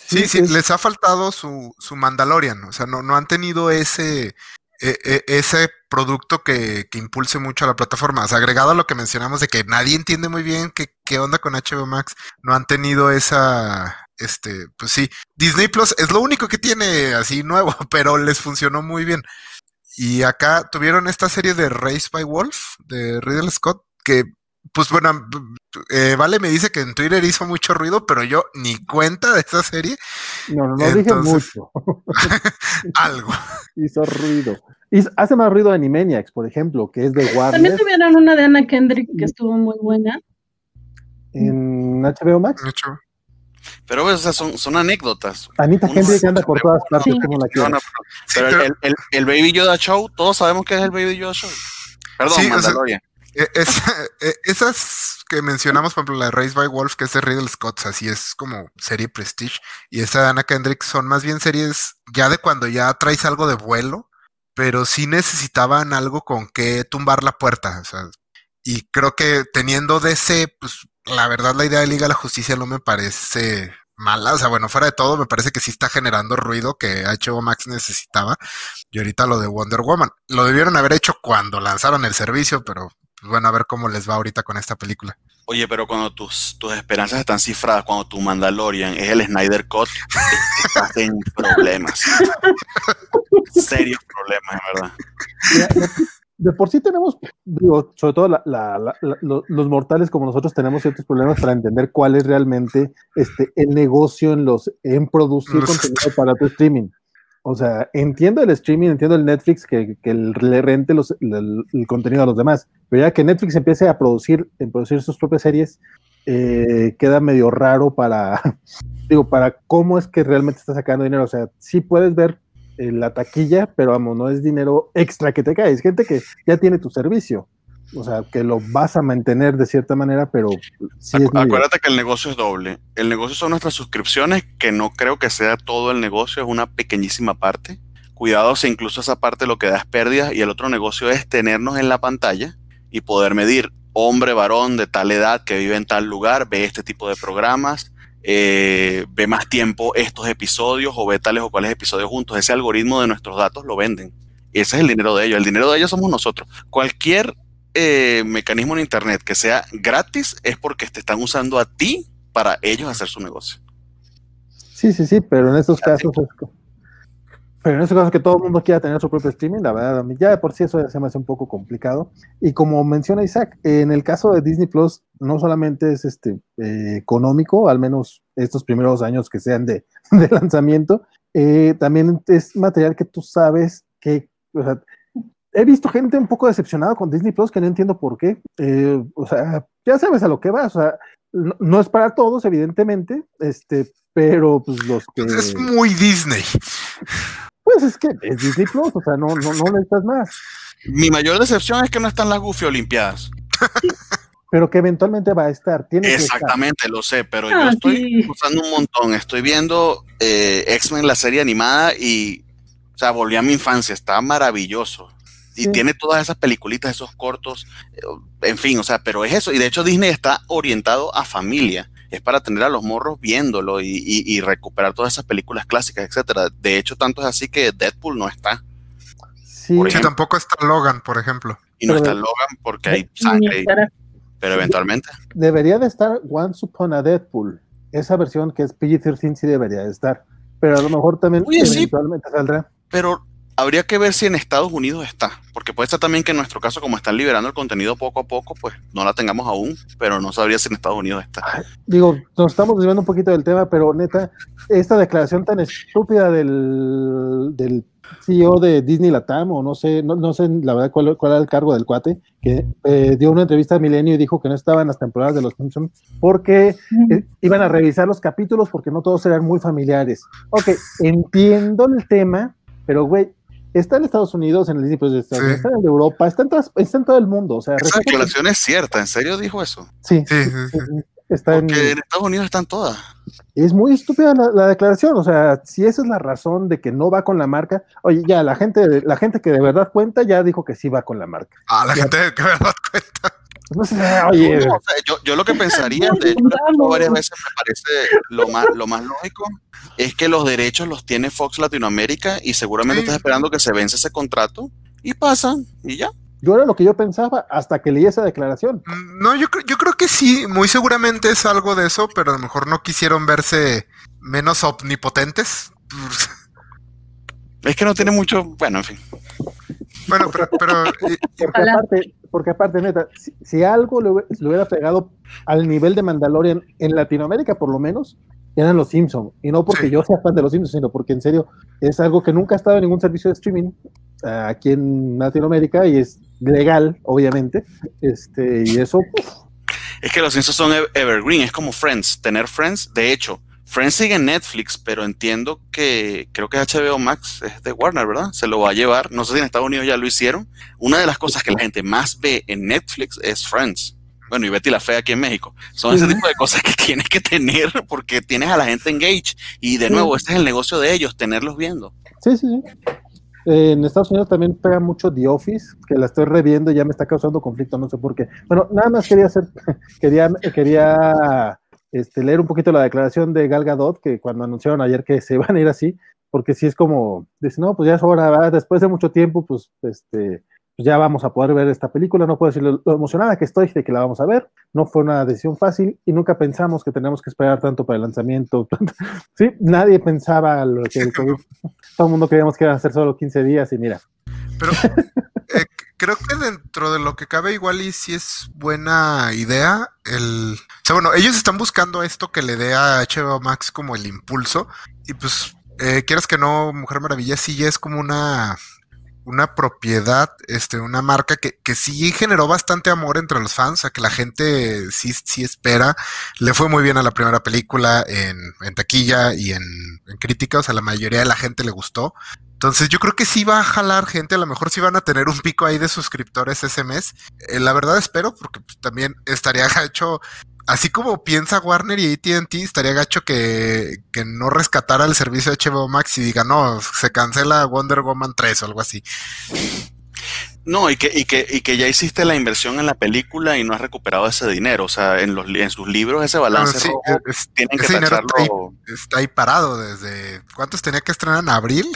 Sí, sí, es- les ha faltado su, su Mandalorian, o sea, no, no han tenido ese, e- e- ese producto que, que impulse mucho a la plataforma. O sea, agregado a lo que mencionamos de que nadie entiende muy bien qué, qué onda con HBO Max, no han tenido esa, este, pues sí, Disney Plus es lo único que tiene así nuevo, pero les funcionó muy bien. Y acá tuvieron esta serie de Race by Wolf de Ridley Scott, que, pues bueno, eh, Vale me dice que en Twitter hizo mucho ruido, pero yo ni cuenta de esa serie, No, no, no dije mucho. algo. Hizo ruido. Y hace más ruido Animaniacs, por ejemplo, que es de También Warner tuvieron una de Anna Kendrick que estuvo muy buena. en HBO Max. Pero o sea, son, son anécdotas. Anita Uno Kendrick anda por todas partes, Sí. como la No, Sí, pero pero- el, el- el Baby Yoda Show, todos sabemos que es el Baby Yoda Show. Perdón, Sí, o sea, Mandalorian. Es- eh, esas que mencionamos, por ejemplo, la Race by Wolf, que es de Riddle Scott, así es como serie Prestige, y esa de Anna Kendrick son más bien series ya de cuando ya traes algo de vuelo, pero sí necesitaban algo con que tumbar la puerta, o sea, y creo que teniendo DC, pues la verdad la idea de Liga de la Justicia no me parece mala, o sea, bueno, fuera de todo, me parece que sí está generando ruido que HBO Max necesitaba, y ahorita lo de Wonder Woman, lo debieron haber hecho cuando lanzaron el servicio, pero bueno, a ver cómo les va ahorita con esta película. Oye, pero cuando tus, tus esperanzas están cifradas, cuando tu Mandalorian es el Snyder Cut, estás en problemas. Serios problemas, en verdad. De, de por sí tenemos, digo, sobre todo la- la- la- la- lo- los mortales como nosotros tenemos ciertos problemas para entender cuál es realmente este, el negocio en los en producir contenido para tu streaming. O sea, entiendo el streaming, entiendo el Netflix que, que le rente los- el, contenido a los demás, pero ya que Netflix empiece a producir, en producir sus propias series, eh, queda medio raro para, digo, para cómo es que realmente está sacando dinero. O sea, sí puedes ver eh, la taquilla, pero vamos, no es dinero extra que te cae, es gente que ya tiene tu servicio. O sea, que lo vas a mantener de cierta manera, pero sí Acu- Acuérdate que el negocio es doble. El negocio son nuestras suscripciones, que no creo que sea todo el negocio, es una pequeñísima parte. cuidado si incluso esa parte lo que da es pérdidas y el otro negocio es tenernos en la pantalla y poder medir hombre, varón de tal edad que vive en tal lugar, ve este tipo de programas, eh, ve más tiempo estos episodios o ve tales o cuales episodios juntos. Ese algoritmo de nuestros datos lo venden. Ese es el dinero de ellos. El dinero de ellos somos nosotros. Cualquier eh, mecanismo en Internet que sea gratis es porque te están usando a ti para ellos hacer su negocio. Sí, sí, sí, pero en estos casos pero en estos casos que todo el mundo quiera tener su propio streaming, la verdad, ya de por sí eso se me hace un poco complicado. Y como menciona Isaac, en el caso de Disney Plus, no solamente es este eh, económico, al menos estos primeros años que sean de, lanzamiento, eh, también es material que tú sabes que, o sea, he visto gente un poco decepcionada con Disney Plus que no entiendo por qué. Eh, o sea, ya sabes a lo que vas, o sea, no, es para todos, evidentemente, este, pero pues los que. Es muy Disney. Pues es que es Disney Plus, o sea, no, no, no necesitas más. Mi mayor decepción es que no están las Goofy Olimpiadas. pero que eventualmente va a estar. Tiene Exactamente, lo sé, pero yo ah, estoy usando un montón. Estoy viendo eh, X-Men, la serie animada, y, o sea, volví a mi infancia, está maravilloso y tiene todas esas peliculitas, esos cortos, eh, en fin, o sea, pero es eso. Y de hecho Disney está orientado a familia. Es para tener a los morros viéndolo y, recuperar todas esas películas clásicas, etcétera. De hecho, tanto es así que Deadpool no está. Sí, tampoco está Logan, por ejemplo. Y no está Logan porque hay sangre. pero eventualmente. Debería de estar Once Upon a Deadpool. Esa versión que es PG-13 sí debería de estar. Pero a lo mejor también eventualmente saldrá. Pero habría que ver si en Estados Unidos está, porque puede ser también que en nuestro caso, como están liberando el contenido poco a poco, pues no la tengamos aún, pero no sabría si en Estados Unidos está. Digo, nos estamos desviando un poquito del tema, pero neta, esta declaración tan estúpida del, del CEO de Disney Latam, o no sé, no, sé la verdad cuál, cuál, era el cargo del cuate, que eh, dio una entrevista a Milenio y dijo que no estaban las temporadas de los Simpsons porque eh, iban a revisar los capítulos porque no todos eran muy familiares. Ok, entiendo el tema, pero güey, está en Estados Unidos, en el Disney Plus está en Europa, está en, todo el mundo. O sea, Esa declaración es cierta, ¿en serio dijo eso? Sí, sí, está en, Estados Unidos están todas. Es muy estúpida la, declaración, o sea, si esa es la razón de que no va con la marca, oye, ya la gente, la gente que de verdad cuenta ya dijo que sí va con la marca. Ah, la gente que de verdad cuenta. Oye. yo, lo que pensaría, de hecho, varias veces me parece lo más, lo más lógico, es que los derechos los tiene Fox Latinoamérica y seguramente estás esperando que se vence ese contrato y pasan y ya. Yo era lo que yo pensaba hasta que leí esa declaración. Mm, no, yo, yo creo que sí, muy seguramente es algo de eso, pero a lo mejor no quisieron verse menos omnipotentes. Es que no tiene mucho, bueno, en fin. Bueno, pero... porque, aparte, porque aparte, neta, si, algo le, hubiera pegado al nivel de Mandalorian en Latinoamérica, por lo menos, eran los Simpsons. Y no porque yo sea fan de los Simpsons, sino porque en serio es algo que nunca ha estado en ningún servicio de streaming uh, aquí en Latinoamérica y es legal, obviamente. Este, y eso. Es que los Simpsons son evergreen, es como Friends. Tener Friends, de hecho, Friends sigue en Netflix, pero entiendo que creo que HBO Max es de Warner, ¿verdad? Se lo va a llevar. No sé si en Estados Unidos ya lo hicieron. Una de las cosas que la gente más ve en Netflix es Friends bueno, y Betty la Fe aquí en México. Son ese tipo de cosas que tienes que tener porque tienes a la gente engaged. Y de nuevo, este es el negocio de ellos, tenerlos viendo. Sí, sí, sí. Eh, en Estados Unidos también pega mucho The Office, que la estoy reviendo y ya me está causando conflicto, no sé por qué. Bueno, nada más quería hacer, quería, quería este, leer un poquito la declaración de Gal Gadot, que cuando anunciaron ayer que se van a ir así, porque si es como, dice, no, pues ya es hora, después de mucho tiempo, pues, este, pues ya vamos a poder ver esta película. No puedo decir lo, emocionada que estoy de que la vamos a ver. No fue una decisión fácil y nunca pensamos que tenemos que esperar tanto para el lanzamiento. sí, nadie pensaba lo que. Todo el mundo creíamos que iban a ser solo 15 días y mira. Pero eh, creo que dentro de lo que cabe igual y si es buena idea el... O sea, bueno, ellos están buscando esto que le dé a HBO Max como el impulso y pues eh, quieras que no, Mujer Maravilla sí es como una una propiedad, este, una marca que, que sí generó bastante amor entre los fans, a que la gente sí, sí espera. Le fue muy bien a la primera película en, en taquilla y en, en crítica, o sea, la mayoría de la gente le gustó. Entonces yo creo que sí va a jalar gente, a lo mejor sí van a tener un pico ahí de suscriptores ese mes. Eh, la verdad espero, porque pues, también estaría hecho así como piensa Warner y ATT, estaría gacho que, que no rescatara el servicio de HBO Max y diga, no, se cancela Wonder Woman 3 o algo así. No, y que, y, que, y que ya hiciste la inversión en la película y no has recuperado ese dinero. O sea, en, los, en sus libros ese balance sí, rojo es- tienen que dinero está ahí, está ahí parado desde. ¿Cuántos tenía que estrenar en abril?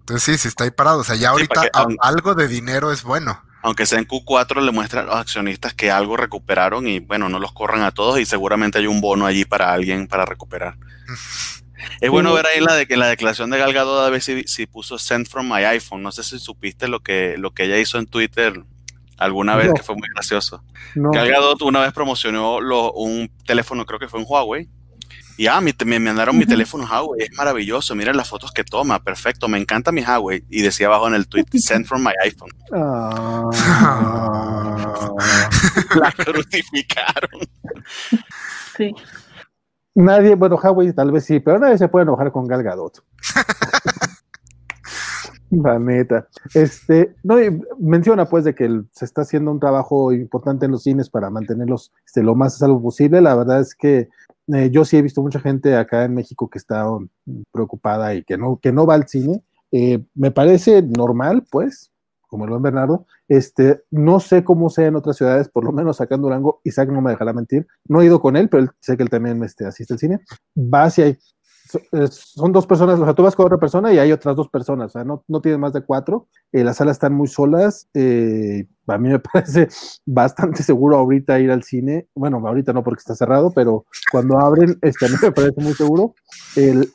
Entonces sí, sí está ahí parado. O sea, ya ahorita que- algo de dinero es bueno. Aunque sea en Q4, le muestran a los accionistas que algo recuperaron y bueno, no los corran a todos y seguramente hay un bono allí para alguien para recuperar. Es bueno ver ahí la, de, en la declaración de Gal Gadot a ver si, si puso send from my iPhone. No sé si supiste lo que, lo que ella hizo en Twitter alguna vez, No. que fue muy gracioso. No, Gal Gadot una vez promocionó lo- un teléfono, creo que fue un Huawei. Y ah, mi- me mandaron mi teléfono Huawei, es maravilloso, miren las fotos que toma, perfecto, me encanta mi Huawei. Y decía abajo en el tweet, send from my iPhone. Ah. La crucificaron. Sí. nadie, bueno, Huawei tal vez sí, pero nadie se puede enojar con Gal Gadot. La neta. Este, no, y menciona pues de que el- se está haciendo un trabajo importante en los cines para mantenerlos este, lo más a salvo posible. La verdad es que eh, yo sí he visto mucha gente acá en México que está um, preocupada y que no, que no va al cine. Eh, me parece normal, pues, como el buen Bernardo. Este, no sé cómo sea en otras ciudades, por lo menos acá en Durango, Isaac no me dejará mentir. No he ido con él, pero sé que él también este, asiste al cine. Va si hay son dos personas, o sea, tú vas con otra persona y hay otras dos personas, o sea, no, no tienes más de cuatro, eh, las salas están muy solas, eh, a mí me parece bastante seguro ahorita ir al cine, bueno, ahorita no porque está cerrado, pero cuando abren, este, a mí me parece muy seguro.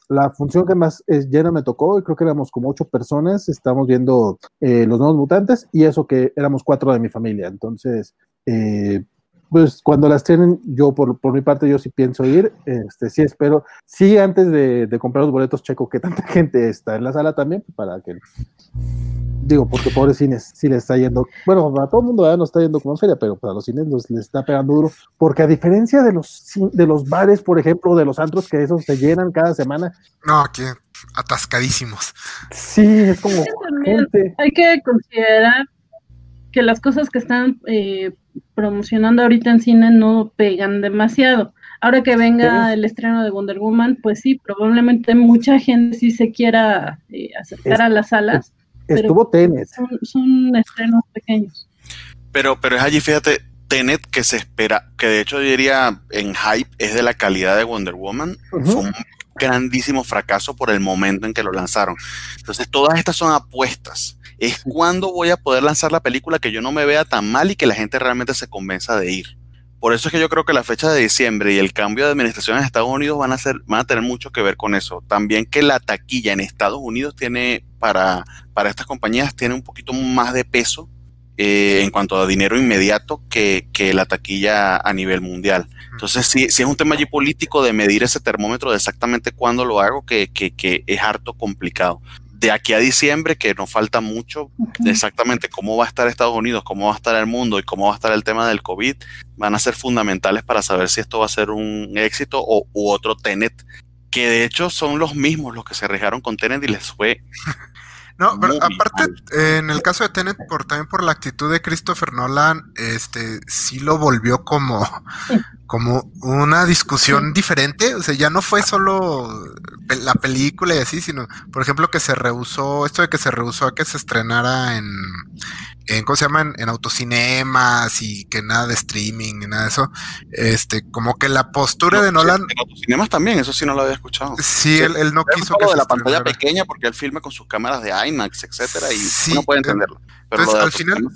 La función que más es, llena me tocó, creo que éramos como ocho personas, estamos viendo eh, Los Nuevos Mutantes y eso que éramos cuatro de mi familia, entonces... eh, pues cuando las tienen, yo por, por mi parte, yo sí pienso ir, este, sí espero, sí antes de, de comprar los boletos checo que tanta gente está en la sala también, para que, digo, porque pobres cines sí les está yendo, bueno, a todo el mundo ya no está yendo como feria, pero para los cines los- les está pegando duro, porque a diferencia de los, de los bares, por ejemplo, de los antros, que esos se llenan cada semana, No, aquí atascadísimos. sí, es como gente, Hay que considerar que las cosas que están eh, promocionando ahorita en cine no pegan demasiado. Ahora que venga el estreno de Wonder Woman, pues sí, probablemente mucha gente sí se quiera eh, acercar Es- a las salas. pero estuvo Tenet, Son, son estrenos pequeños. Pero, pero es allí, fíjate, Tenet que se espera, que de hecho yo diría en hype es de la calidad de Wonder Woman, fue un grandísimo fracaso por el momento en que lo lanzaron. Entonces todas estas son apuestas. Es cuando voy a poder lanzar la película que yo no me vea tan mal y que la gente realmente se convenza de ir. Por eso es que yo creo que la fecha de diciembre y el cambio de administración en Estados Unidos van a, ser, van a tener mucho que ver con eso. También que la taquilla en Estados Unidos tiene, para, para estas compañías, tiene un poquito más de peso eh, en cuanto a dinero inmediato que, que la taquilla a nivel mundial. Entonces, sí, sí es un tema allí político de medir ese termómetro de exactamente cuándo lo hago, que, que, que es harto complicado. De aquí a diciembre, que nos falta mucho, de exactamente cómo va a estar Estados Unidos, cómo va a estar el mundo y cómo va a estar el tema del COVID, van a ser fundamentales para saber si esto va a ser un éxito o u otro Tenet, que de hecho son los mismos los que se arriesgaron con Tenet y les fue No, pero aparte, eh, en el caso de Tenet, por, también por la actitud de Christopher Nolan, este, sí lo volvió como, como una discusión diferente. O sea, ya no fue solo la película y así, sino, por ejemplo, que se rehusó, esto de que se rehusó a que se estrenara en, en ¿cómo se llama? En, en autocinemas y que nada de streaming ni nada de eso. Este, como que la postura de Nolan, En autocinemas también, eso sí no lo había escuchado. sí, Sí, él, él no quiso que lo se de la pantalla estrenara. pequeña porque él filma con sus cámaras de IMAX, etcétera, y Sí, uno puede eh, entenderlo. Pero entonces, al final-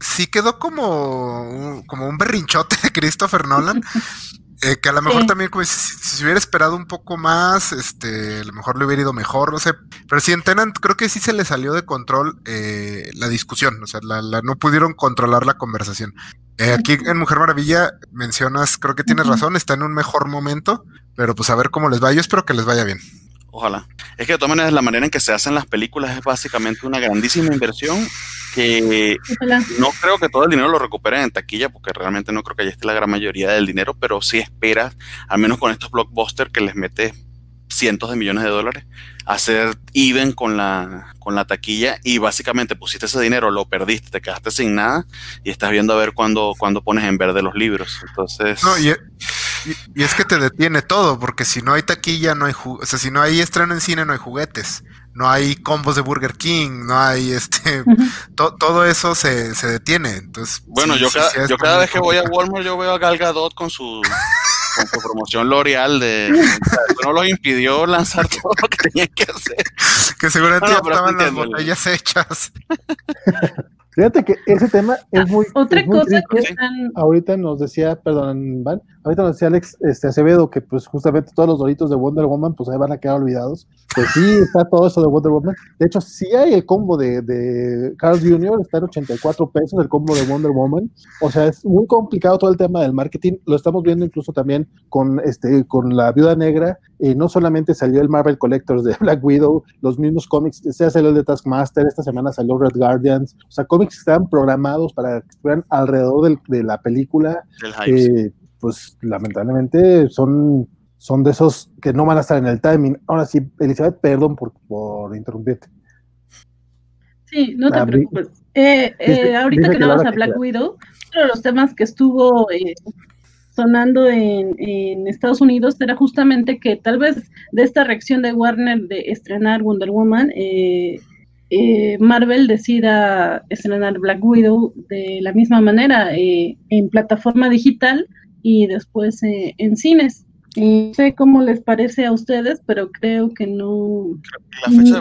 sí. quedó como un, como un berrinchote de Christopher Nolan. eh, que a lo mejor Sí. también, pues, si, si se hubiera esperado un poco más, este, a lo mejor le hubiera ido mejor, no sé. Pero sí, en Tenant creo que sí se le salió de control eh, la discusión, o sea, la, la- no pudieron controlar la conversación. Eh, aquí en Mujer Maravilla mencionas, creo que tienes razón, está en un mejor momento, pero pues a ver cómo les va. Yo espero que les vaya bien. Ojalá. Es que de todas maneras la manera en que se hacen las películas es básicamente una grandísima inversión que Ojalá. no creo que todo el dinero lo recuperen en taquilla porque realmente no creo que ahí esté la gran mayoría del dinero, pero sí esperas, al menos con estos blockbusters que les metes cientos de millones de dólares, hacer even con la, con la taquilla y básicamente pusiste ese dinero, lo perdiste, te quedaste sin nada y estás viendo a ver cuándo, cuándo pones en verde los libros. Entonces... No, y, y, es que te detiene todo, porque si no hay taquilla, no hay o sea, si no hay estreno en cine, no hay juguetes, no hay combos de Burger King, no hay este, todo eso se, se, detiene. Entonces, bueno, yo, cada, yo cada vez que voy a Walmart, yo veo a Gal Gadot con su con su promoción L'Oreal de no los impidió lanzar todo lo que tenían que hacer. Que seguramente ya estaban las botellas hechas. Fíjate que ese tema es muy. Otra cosa que están... Ahorita nos decía, perdón, Van, ahorita nos decía Alex este, Acevedo que, pues, justamente todos los doritos de Wonder Woman, pues ahí van a quedar olvidados. Pues sí, está todo eso de Wonder Woman. De hecho, sí hay el combo de, de Carl Jr., está en 84 pesos el combo de Wonder Woman. O sea, es muy complicado todo el tema del marketing. Lo estamos viendo incluso también con, este, con la Viuda Negra. y no solamente salió el Marvel Collectors de Black Widow, los mismos cómics, se salió el de Taskmaster, esta semana salió Red Guardians. O sea, cómics que estaban programados para que estuvieran alrededor de la película, eh, pues lamentablemente son, son de esos que no van a estar en el timing. Ahora sí, Elizabeth, perdón por, por interrumpirte. Sí, no te preocupes. Eh, eh, ahorita que no vas a Black Widow, uno de los temas que estuvo sonando en, en, Estados Unidos era justamente que tal vez de esta reacción de Warner de estrenar Wonder Woman, eh, eh, Marvel decida estrenar Black Widow de la misma manera eh, en plataforma digital y después eh, en cines. No sé cómo les parece a ustedes, pero creo que no,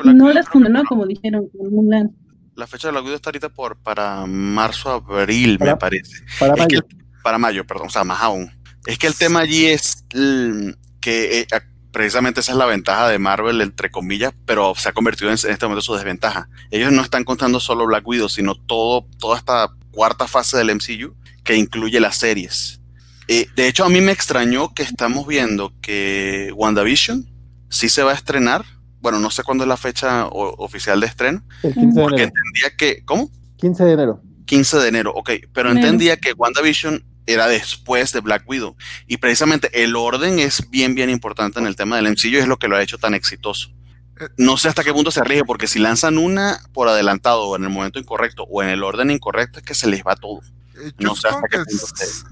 no les funcionó como dijeron con Mulan. La fecha de Black Widow está ahorita por para marzo, abril, me parece. Para mayo. para mayo, perdón, o sea, más aún. Es que el tema allí es que precisamente esa es la ventaja de Marvel, entre comillas, pero se ha convertido en, este momento su desventaja. Ellos no están contando solo Black Widow, sino todo, toda esta cuarta fase del MCU que incluye las series. Eh, de hecho, a mí me extrañó que estamos viendo que WandaVision sí se va a estrenar. Bueno, no sé cuándo es la fecha oficial de estreno. El 15 de porque entendía que. ¿Cómo? 15 de enero. 15 de enero, ok. Pero entendía que WandaVision era después de Black Widow. Y precisamente el orden es bien, bien importante en el tema del MCU y es lo que lo ha hecho tan exitoso. No sé hasta qué punto se rige, porque si lanzan una por adelantado o en el momento incorrecto o en el orden incorrecto, es que se les va todo. Eh, no sé hasta qué punto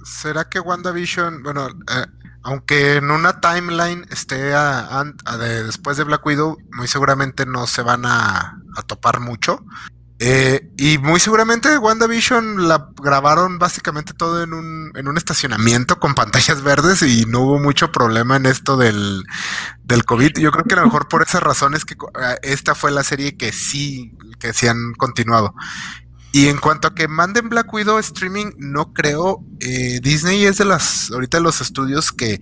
¿Será que WandaVision, bueno, eh, aunque en una timeline esté después de Black Widow, muy seguramente no se van a, topar mucho. Eh, y muy seguramente WandaVision la grabaron básicamente todo en un, en un estacionamiento con pantallas verdes y no hubo mucho problema en esto del, del COVID. Yo creo que a lo mejor por esas razones que esta fue la serie que sí, que sí han continuado. Y en cuanto a que manden Black Widow streaming, no creo. Eh, Disney es de las, ahorita de los estudios que,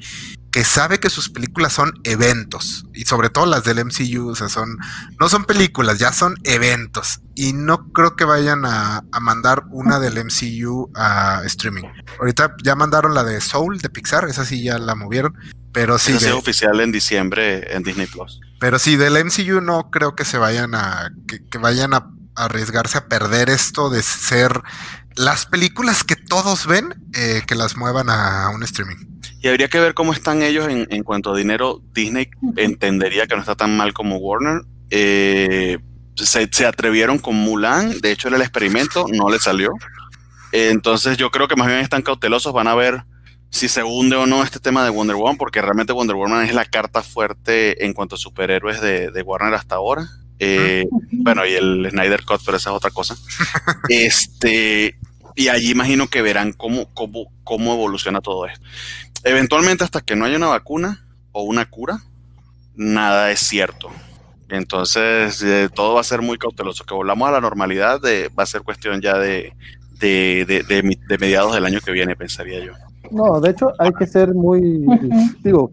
que sabe que sus películas son eventos. Y sobre todo las del MCU, o sea, son, no son películas, ya son eventos. Y no creo que vayan a, mandar una del MCU a streaming. Ahorita ya mandaron la de Soul de Pixar, esa sí ya la movieron. Pero sí. es oficial en diciembre en Disney Plus. Pero sí, del MCU no creo que se vayan a. que vayan a arriesgarse a perder esto de ser las películas que todos ven, eh, que las muevan a un streaming. Y habría que ver cómo están ellos en, cuanto a dinero. Disney entendería que no está tan mal como Warner. Eh, se, atrevieron con Mulan, de hecho era el experimento, no le salió. entonces yo creo que más bien están cautelosos, van a ver si se hunde o no este tema de Wonder Woman, porque realmente Wonder Woman es la carta fuerte en cuanto a superhéroes de Warner hasta ahora. Eh, bueno, y el Snyder Cut, pero esa es otra cosa. este, y allí imagino que verán cómo, cómo, cómo evoluciona todo esto. Eventualmente, hasta que no haya una vacuna o una cura, nada es cierto. Entonces, eh, todo va a ser muy cauteloso. Que volvamos a la normalidad de, va a ser cuestión ya de, de, de, mediados del año que viene, pensaría yo. No, de hecho, hay que ser muy. Digo,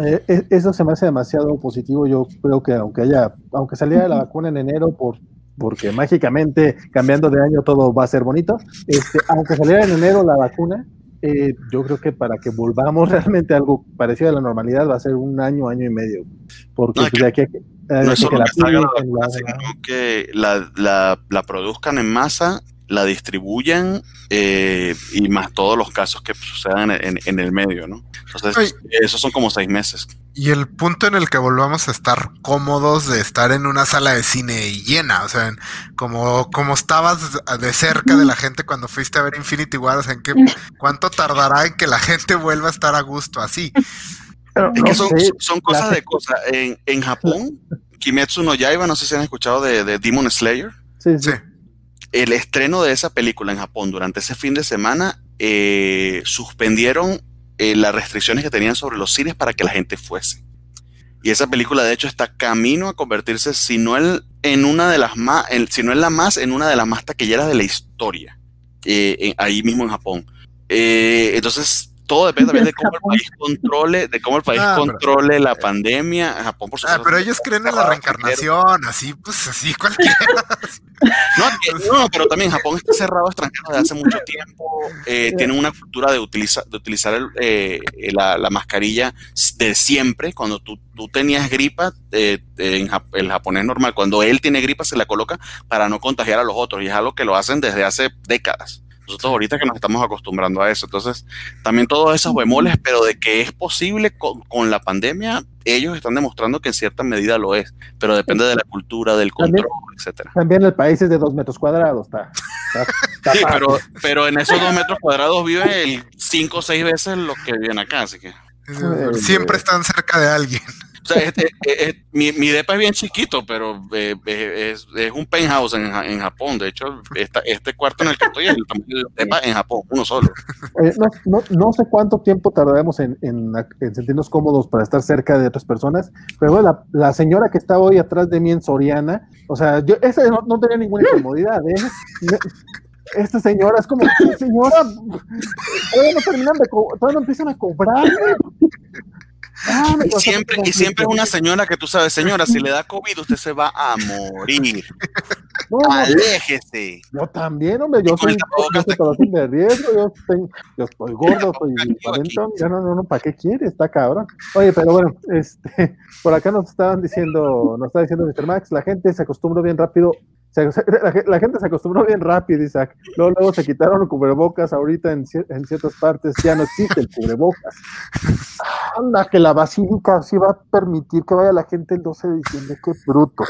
eh, e, eso se me hace demasiado positivo. Yo creo que aunque haya, aunque saliera la vacuna en enero por porque mágicamente cambiando de año todo va a ser bonito, este, aunque saliera en enero la vacuna, eh, yo creo que para que volvamos realmente a algo parecido a la normalidad va a ser un año, año y medio. Porque no, aquí, no es solo que, la, que la, la, la, produzcan en masa la distribuyan eh, y más todos los casos que sucedan en, en el medio, ¿no? Entonces, esos son como seis meses. Y el punto en el que volvamos a estar cómodos de estar en una sala de cine llena, o sea, como, como estabas de cerca de la gente cuando fuiste a ver Infinity War, o sea, ¿en qué, ¿cuánto tardará en que la gente vuelva a estar a gusto así? es que son, son cosas de cosas. En, en Japón, Kimetsu no Yaiba, no sé si han escuchado de, de Demon Slayer. Sí, sí. El estreno de esa película en Japón durante ese fin de semana eh, suspendieron eh, las restricciones que tenían sobre los cines para que la gente fuese. Y esa película, de hecho, está camino a convertirse, si no, el, en una de las más, si no la más, en una de las más taquilleras de la historia, eh, ahí mismo en Japón. Entonces, todo depende también de cómo el país controle, de cómo el país ah, controle la pandemia. Japón, por supuesto. Ah, pero ellos creen en la reencarnación, así, pues así cualquiera. no, no, pero también Japón está cerrado a extranjeros desde hace mucho tiempo. Eh, tienen una cultura de, utiliza, de utilizar eh, la, la, mascarilla de siempre. Cuando tú, tú tenías gripa, eh, en el japonés normal, cuando él tiene gripa, se la coloca para no contagiar a los otros. Y es algo que lo hacen desde hace décadas. Nosotros ahorita que nos estamos acostumbrando a eso. Entonces, también todos esos bemoles, pero de que es posible con, la pandemia, ellos están demostrando que en cierta medida lo es, pero depende de la cultura, del control, también, etcétera. También el país es de dos metros cuadrados, está. sí, pero, pero en esos dos metros cuadrados viven cinco o seis veces lo que viven acá, así que. Siempre están cerca de alguien. O sea, este, eh, eh, mi, mi, depa es bien chiquito, pero eh, es, un penthouse en, en, Japón. De hecho, esta, este cuarto en el que estoy es el tamaño de un depa en Japón, uno solo. no, no, no, sé cuánto tiempo tardaremos en, en, en, sentirnos cómodos para estar cerca de otras personas, pero bueno, la, la, señora que está hoy atrás de mí en Soriana, o sea, yo no, no tenía ninguna incomodidad, ¿eh? esta señora es como, señora, todavía no terminan de todavía no empiezan a cobrar. Ah, y siempre, y siempre es una señora que tú sabes, señora, si le da COVID, usted se va a morir. No, Aléjese. Yo también, hombre, yo soy yo de riesgo, yo, tengo, yo estoy gordo, estoy ya no, no, no, ¿para qué quiere? Está cabrón. Oye, pero bueno, este, por acá nos estaban diciendo, nos está diciendo Mr. Max, la gente se acostumbró bien rápido la, gente se acostumbró bien rápido, Isaac. Luego, luego se quitaron los cubrebocas. Ahorita en, en, ciertas partes ya no existe el cubrebocas. Anda, que la basílica sí va a permitir que vaya la gente el 12 de diciembre. Qué bruto.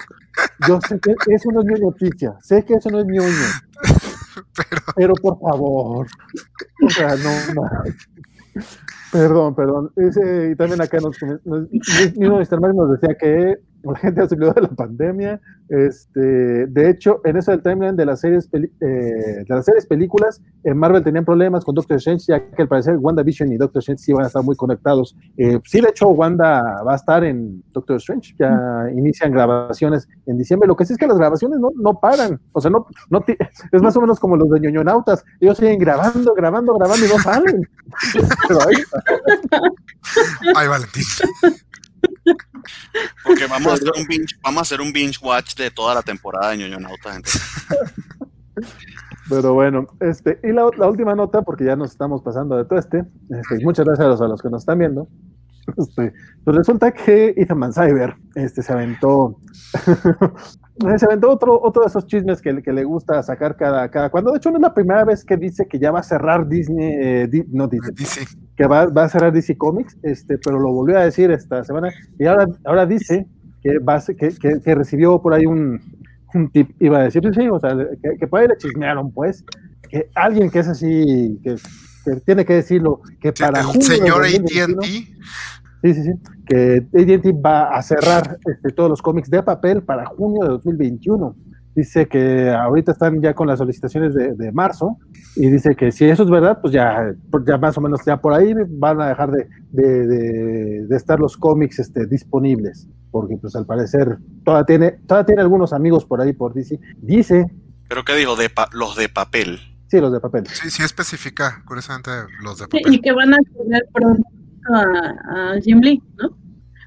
Yo sé que eso no es mi noticia. Sé que eso no es mi Pero, pero por favor. O sea, no. no. Perdón, perdón. Ese, y también acá nos, nos, nos, nos decía que la gente ha salido de la pandemia. Este, de hecho, en eso del timeline de las series, eh, de las series películas, en Marvel tenían problemas con Doctor Strange, ya que al parecer WandaVision y Doctor Strange sí van a estar muy conectados. Eh, sí, de hecho, Wanda va a estar en Doctor Strange, ya inician grabaciones en diciembre. Lo que sí es que las grabaciones no, no paran, o sea, no, no es más o menos como los de ñoñonautas, ellos siguen grabando, grabando, grabando y no salen. Pero ahí... Ay, Valentín. Porque vamos a, hacer un binge, vamos a hacer un binge watch de toda la temporada de ñoño gente. Pero bueno, este, y la, la, última nota, porque ya nos estamos pasando de todo este, este muchas gracias a los, a los que nos están viendo. Este, pues resulta que Ethan Van este, se aventó se aventó otro, otro de esos chismes que, que, le gusta sacar cada, cada cuando. De hecho, no es la primera vez que dice que ya va a cerrar Disney, eh, no Disney, que va, va, a cerrar DC Comics, este, pero lo volvió a decir esta semana. Y ahora, ahora dice que, va que, que, que, recibió por ahí un, un tip, iba a decir, sí, o sea, que, que por ahí le chismearon, pues, que alguien que es así, que, tiene que decirlo, que para. El señor ATT Sí, sí, sí. Que AT&T va a cerrar este, todos los cómics de papel para junio de 2021. Dice que ahorita están ya con las solicitaciones de, marzo y dice que si eso es verdad, pues ya, ya más o menos ya por ahí van a dejar de, de, de estar los cómics este, disponibles, porque pues al parecer todavía tiene, todavía tiene algunos amigos por ahí por DC. Dice... ¿Pero qué digo? De los de papel. Sí, los de papel. Sí, sí especifica, curiosamente, los de papel. y que van a tener pronto a, Jim Lee, ¿no?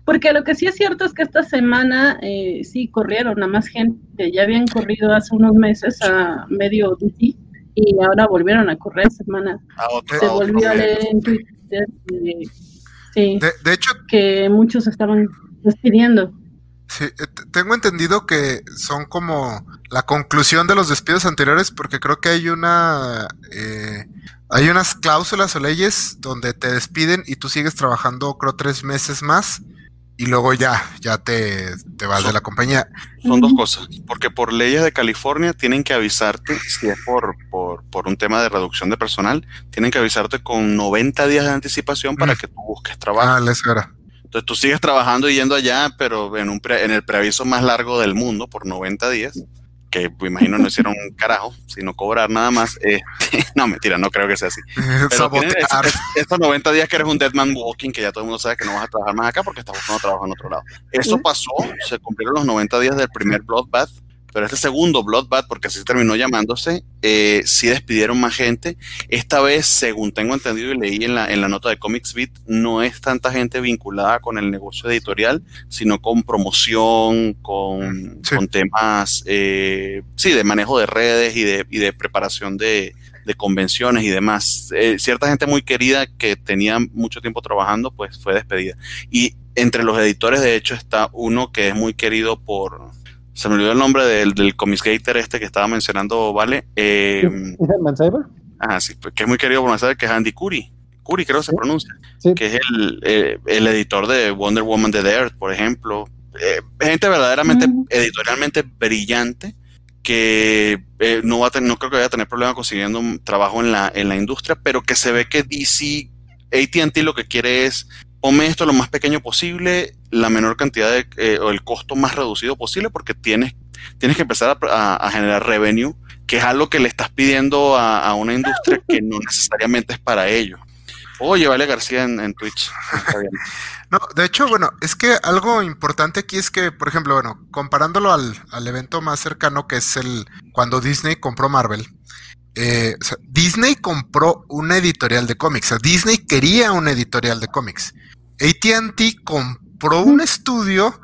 Porque lo que sí es cierto es que esta semana eh, sí corrieron a más gente, ya habían corrido hace unos meses a medio DC y ahora volvieron a correr semana. Se volvió a leer en Twitter sí, de, hecho, que muchos estaban despidiendo. Sí, eh, tengo entendido que son como la conclusión de los despidos anteriores, porque creo que hay una eh, hay unas cláusulas o leyes donde te despiden y tú sigues trabajando, creo, tres meses más y luego ya, ya te, te vas de la compañía. Son dos cosas, porque por leyes de California tienen que avisarte, si es por, por, por un tema de reducción de personal, tienen que avisarte con 90 días de anticipación para Mm. que tú busques trabajo. Ah, les era. Entonces tú sigues trabajando y yendo allá, pero en, un pre- en el preaviso más largo del mundo por 90 días, que me imagino no hicieron un carajo, sino cobrar nada más. Este, no, mentira, no creo que sea así. Pero Sabotear. es- estos 90 días que eres un dead man walking, que ya todo el mundo sabe que no vas a trabajar más acá porque estás buscando trabajo en otro lado. Eso pasó, se cumplieron los 90 días del primer Bloodbath, pero este segundo Bloodbath, porque así terminó llamándose, eh, sí despidieron más gente. Esta vez, según tengo entendido y leí en la, en la nota de Comics Beat, no es tanta gente vinculada con el negocio editorial, sino con promoción, con, Sí. con temas, eh, sí, de manejo de redes y de, y de preparación de, de convenciones y demás. Eh, cierta gente muy querida que tenía mucho tiempo trabajando, pues fue despedida. Y entre los editores, de hecho, está uno que es muy querido por... Se me olvidó el nombre del, del Comicsgater este que estaba mencionando, ¿vale? Eh, ¿Es el Mansaber? ah, sí, que es muy querido por saber que es Andy Curry. Curry creo que se pronuncia. Sí. Que es el, eh, el editor de Wonder Woman de The Earth, por ejemplo. Eh, gente verdaderamente Ujú. editorialmente brillante que eh, no va a tener, no creo que vaya a tener problema consiguiendo un trabajo en la, en la industria, pero que se ve que DC, AT&T lo que quiere es ponme esto lo más pequeño posible, la menor cantidad de, eh, o el costo más reducido posible, porque tienes, tienes que empezar a, generar revenue, que es algo que le estás pidiendo a, una industria que no necesariamente es para ello. Oye, Vale García en, Twitch. No, de hecho, bueno, es que algo importante aquí es que, por ejemplo, bueno, comparándolo al, al evento más cercano que es el cuando Disney compró Marvel. eh, Disney compró una editorial de cómics. O sea, Disney quería una editorial de cómics. AT&T compró un estudio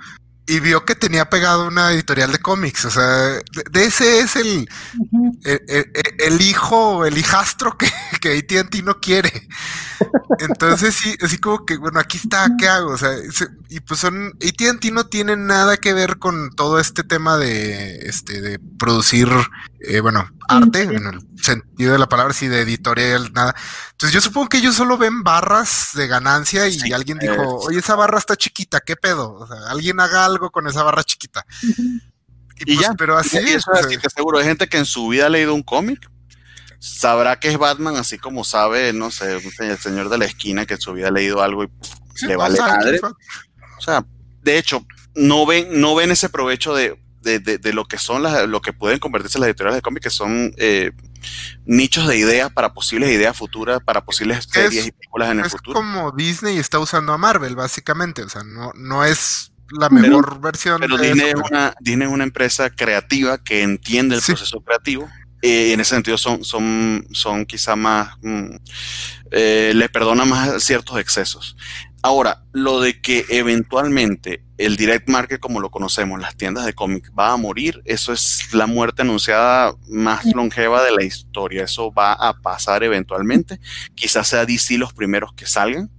y vio que tenía pegado una editorial de cómics. O sea, de, de ese es el, Ujú. el, el- el hijo, el hijastro que, que AT&T no quiere. Entonces sí, así como que, bueno, aquí está, ¿qué hago? O sea, se- y pues son, AT&T no tiene nada que ver con todo este tema de, este, de producir, eh, bueno, arte, en el sentido de la palabra, sí, de editorial, nada. Entonces yo supongo que ellos solo ven barras de ganancia y Sí, alguien eh, dijo, oye, esa barra está chiquita, ¿qué pedo? O sea, alguien haga algo con esa barra chiquita. Y pues, ya, pero así, Y eso o es sea, así, te aseguro, hay gente que en su vida ha leído un cómic, sabrá que es Batman, así como sabe, no sé, el señor de la esquina que en su vida ha leído algo y sí, le vale madre. O sea, de hecho, no ven, no ven ese provecho de, de, de- de lo que son las, lo que pueden convertirse las editoriales de cómics, que son eh, nichos de ideas para posibles ideas futuras, para posibles series y películas en el es futuro. como Disney está usando a Marvel, básicamente. O sea, no, no es la Pero- mejor versión Pero de Disney es, eso, pero- una, Disney es una empresa creativa que entiende el Sí. proceso creativo. eh, y en ese sentido son, son, son quizá más, mm, eh, le perdona más ciertos excesos. Ahora, lo de que eventualmente el direct market como lo conocemos, las tiendas de cómics, va a morir, eso es la muerte anunciada más longeva de la historia. Eso va a pasar eventualmente. Quizás sea DC los primeros que salgan.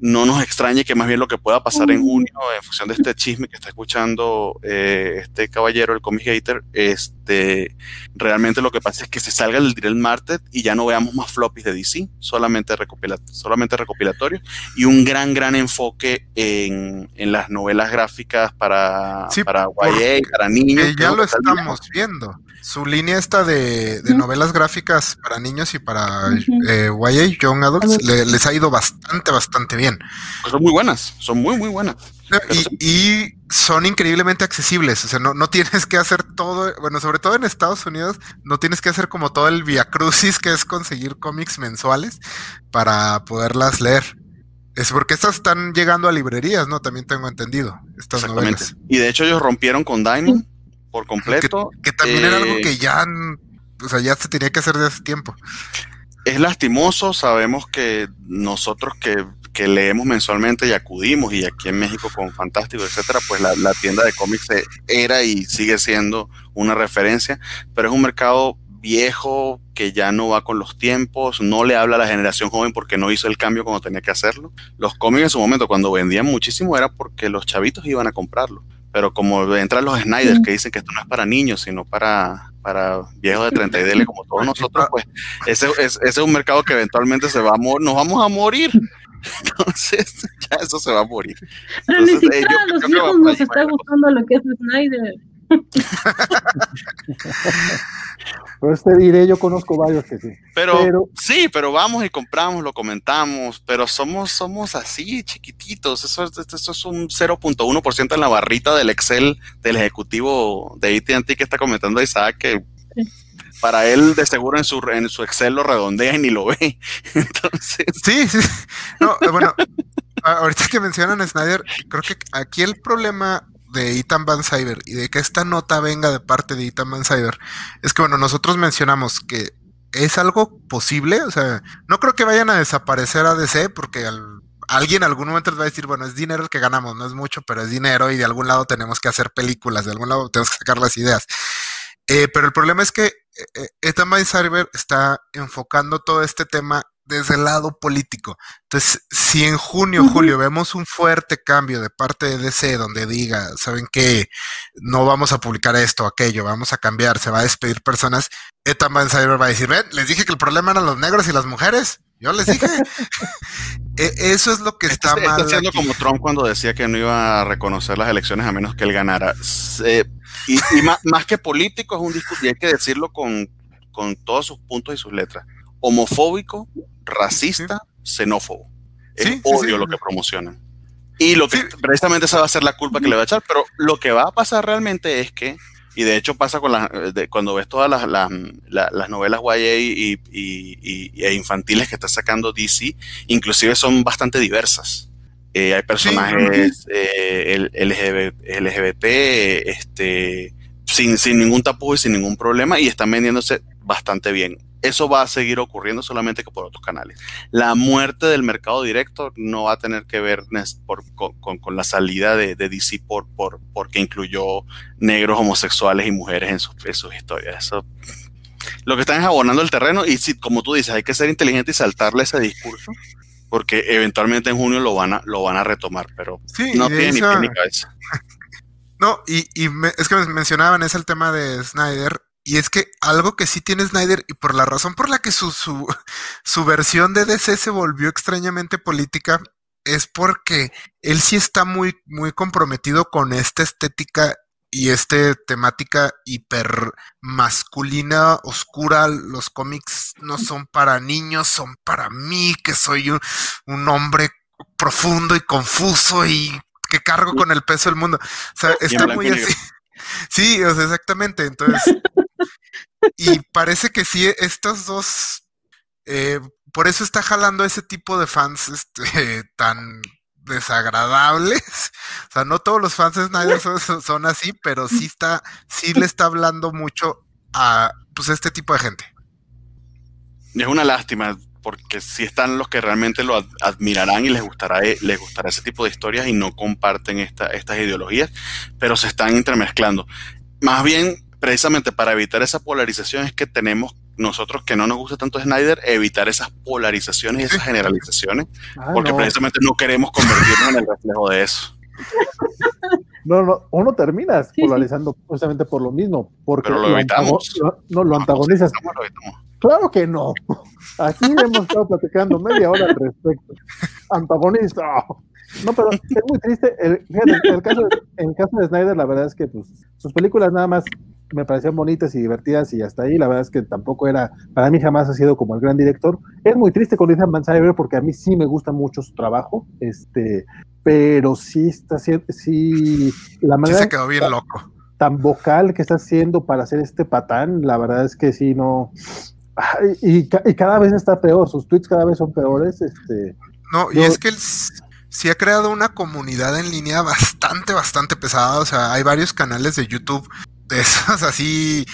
No nos extrañe que más bien lo que pueda pasar en junio, en función de este chisme que está escuchando eh, este caballero, el Comic Hater, este, realmente lo que pasa es que se salga del Direct Market y ya no veamos más floppies de DC, solamente, recopila- solamente recopilatorios, y un gran, gran enfoque en, en las novelas gráficas para, Sí, para YA, para niños. que ya lo estamos viendo. Su línea esta de, de novelas gráficas para niños y para Ujú. eh, YA, Young Adults, Adults. le- les ha ido bastante, bastante bien. Pues son muy buenas, son muy, muy buenas. Y, y son increíblemente accesibles, o sea, no, no tienes que hacer todo, bueno, sobre todo en Estados Unidos, no tienes que hacer como todo el via crucis que es conseguir cómics mensuales para poderlas leer. Es porque estas están llegando a librerías, ¿no? También tengo entendido, estas Exactamente. novelas. Y de hecho ellos rompieron con Diamond por completo. Que también era algo Eh, que ya, o sea, ya se tenía que hacer de hace tiempo. es lastimoso, sabemos que nosotros que, que leemos mensualmente y acudimos, y aquí en México con Fantástico, etcétera, pues la, la tienda de cómics era y sigue siendo una referencia, pero es un mercado viejo que ya no va con los tiempos, no le habla a la generación joven porque no hizo el cambio cuando tenía que hacerlo. Los cómics en su momento, cuando vendían muchísimo, era porque los chavitos iban a comprarlo. Pero como entran los Snyder que dicen que esto no es para niños, sino para, para viejos de 30 y dele como todos nosotros, pues ese, es un mercado que eventualmente se va a nos vamos a morir. Entonces, ya eso se va a morir. Pero ni siquiera a los viejos nos está gustando lo que es Snyder. pues te diré, yo conozco varios que sí. Pero, sí, pero vamos y compramos, lo comentamos, pero somos, somos así, chiquititos. Eso, eso es un 0.1% en la barrita del Excel del ejecutivo de AT&T que está comentando Isaac que para él de seguro en su, en su Excel lo redondea y ni lo ve. Entonces. Sí, sí. No, bueno, ahorita que mencionan Snyder, creo que aquí el problema de Ethan Van Cyber y de que esta nota venga de parte de Ethan Van Cyber es que, bueno, nosotros mencionamos que es algo posible, o sea, no creo que vayan a desaparecer a DC porque alguien en algún momento va a decir, bueno, es dinero el que ganamos, no es mucho, pero es dinero y de algún lado tenemos que hacer películas, de algún lado tenemos que sacar las ideas. Eh, pero el problema es que eh, Ethan Van Cyber está enfocando todo este tema desde el lado político. Entonces, si en junio, julio vemos un fuerte cambio de parte de DC donde diga, ¿saben qué? No vamos a publicar esto, aquello, vamos a cambiar, se va a despedir personas, Ethan Van Cyber va a decir, ven, les dije que el problema eran los negros y las mujeres. Yo les dije. E, eso es lo que está, mal. Está haciendo como Trump cuando decía que no iba a reconocer las elecciones a menos que él ganara. y, más, que político es un discurso, y hay que decirlo con, con todos sus puntos y sus letras. Homofóbico, racista, xenófobo. Es odio lo que promocionan. Y lo que precisamente esa va a ser la culpa que le va a echar, pero lo que va a pasar realmente es que, y de hecho pasa con cuando ves todas las, las, novelas YA y, e infantiles que está sacando DC, inclusive son bastante diversas. Eh, hay personajes eh, LGBT, este, sin, sin ningún tapujo y sin ningún problema, y están vendiéndose bastante bien eso va a seguir ocurriendo solamente que por otros canales. La muerte del mercado directo no va a tener que ver con, la salida de, DC por, por, porque incluyó negros, homosexuales y mujeres en sus, historias. Eso, lo que están es abonando el terreno y si, como tú dices, hay que ser inteligente y saltarle ese discurso porque eventualmente en junio lo van a, lo van a retomar, pero no tiene ni pie ni cabeza. No, y, es que mencionaban, es el tema de Snyder y es que algo que sí tiene Snyder, y por la razón por la que su, su, su, versión de DC se volvió extrañamente política, es porque él sí está muy, muy comprometido con esta estética y esta temática hiper masculina, oscura. Los cómics no son para niños, son para mí, que soy un, un hombre profundo y confuso y que cargo con el peso del mundo. O sea, está muy así. Sí, o sea, exactamente. Entonces, y parece que sí, estos dos, eh, por eso está jalando ese tipo de fans este, tan desagradables. O sea, no todos los fans de Snyder son, así, pero sí está, sí le está hablando mucho a pues este tipo de gente. Es una lástima, porque si están los que realmente lo admirarán y les gustará, eh, les gustará ese tipo de historias y no comparten esta, estas ideologías, pero se están entremezclando. Más bien, precisamente para evitar esa polarización es que tenemos nosotros que no nos gusta tanto Snyder, evitar esas polarizaciones y esas generalizaciones, ah, porque precisamente no queremos convertirnos en el reflejo de eso. No, no, uno termina polarizando precisamente por lo mismo, porque lo, evitamos. no, lo antagonizas. Claro que no. Así hemos estado platicando media hora al respecto. Antagonista. No, pero es muy triste. El, el, caso, en el caso de Snyder, la verdad es que pues, sus películas nada más me parecían bonitas y divertidas y hasta ahí la verdad es que tampoco era, para mí jamás ha sido como el gran director. Es muy triste con Ethan Van porque a mí sí me gusta mucho su trabajo, este, pero sí está sí, la manera sí se quedó bien loco. Tan vocal que está haciendo para hacer este patán, la verdad es que sí no y, y cada vez está peor, sus tweets cada vez son peores, este. No, y es que él sí ha creado una comunidad en línea bastante, bastante pesada. O sea, hay varios canales de YouTube de esos así,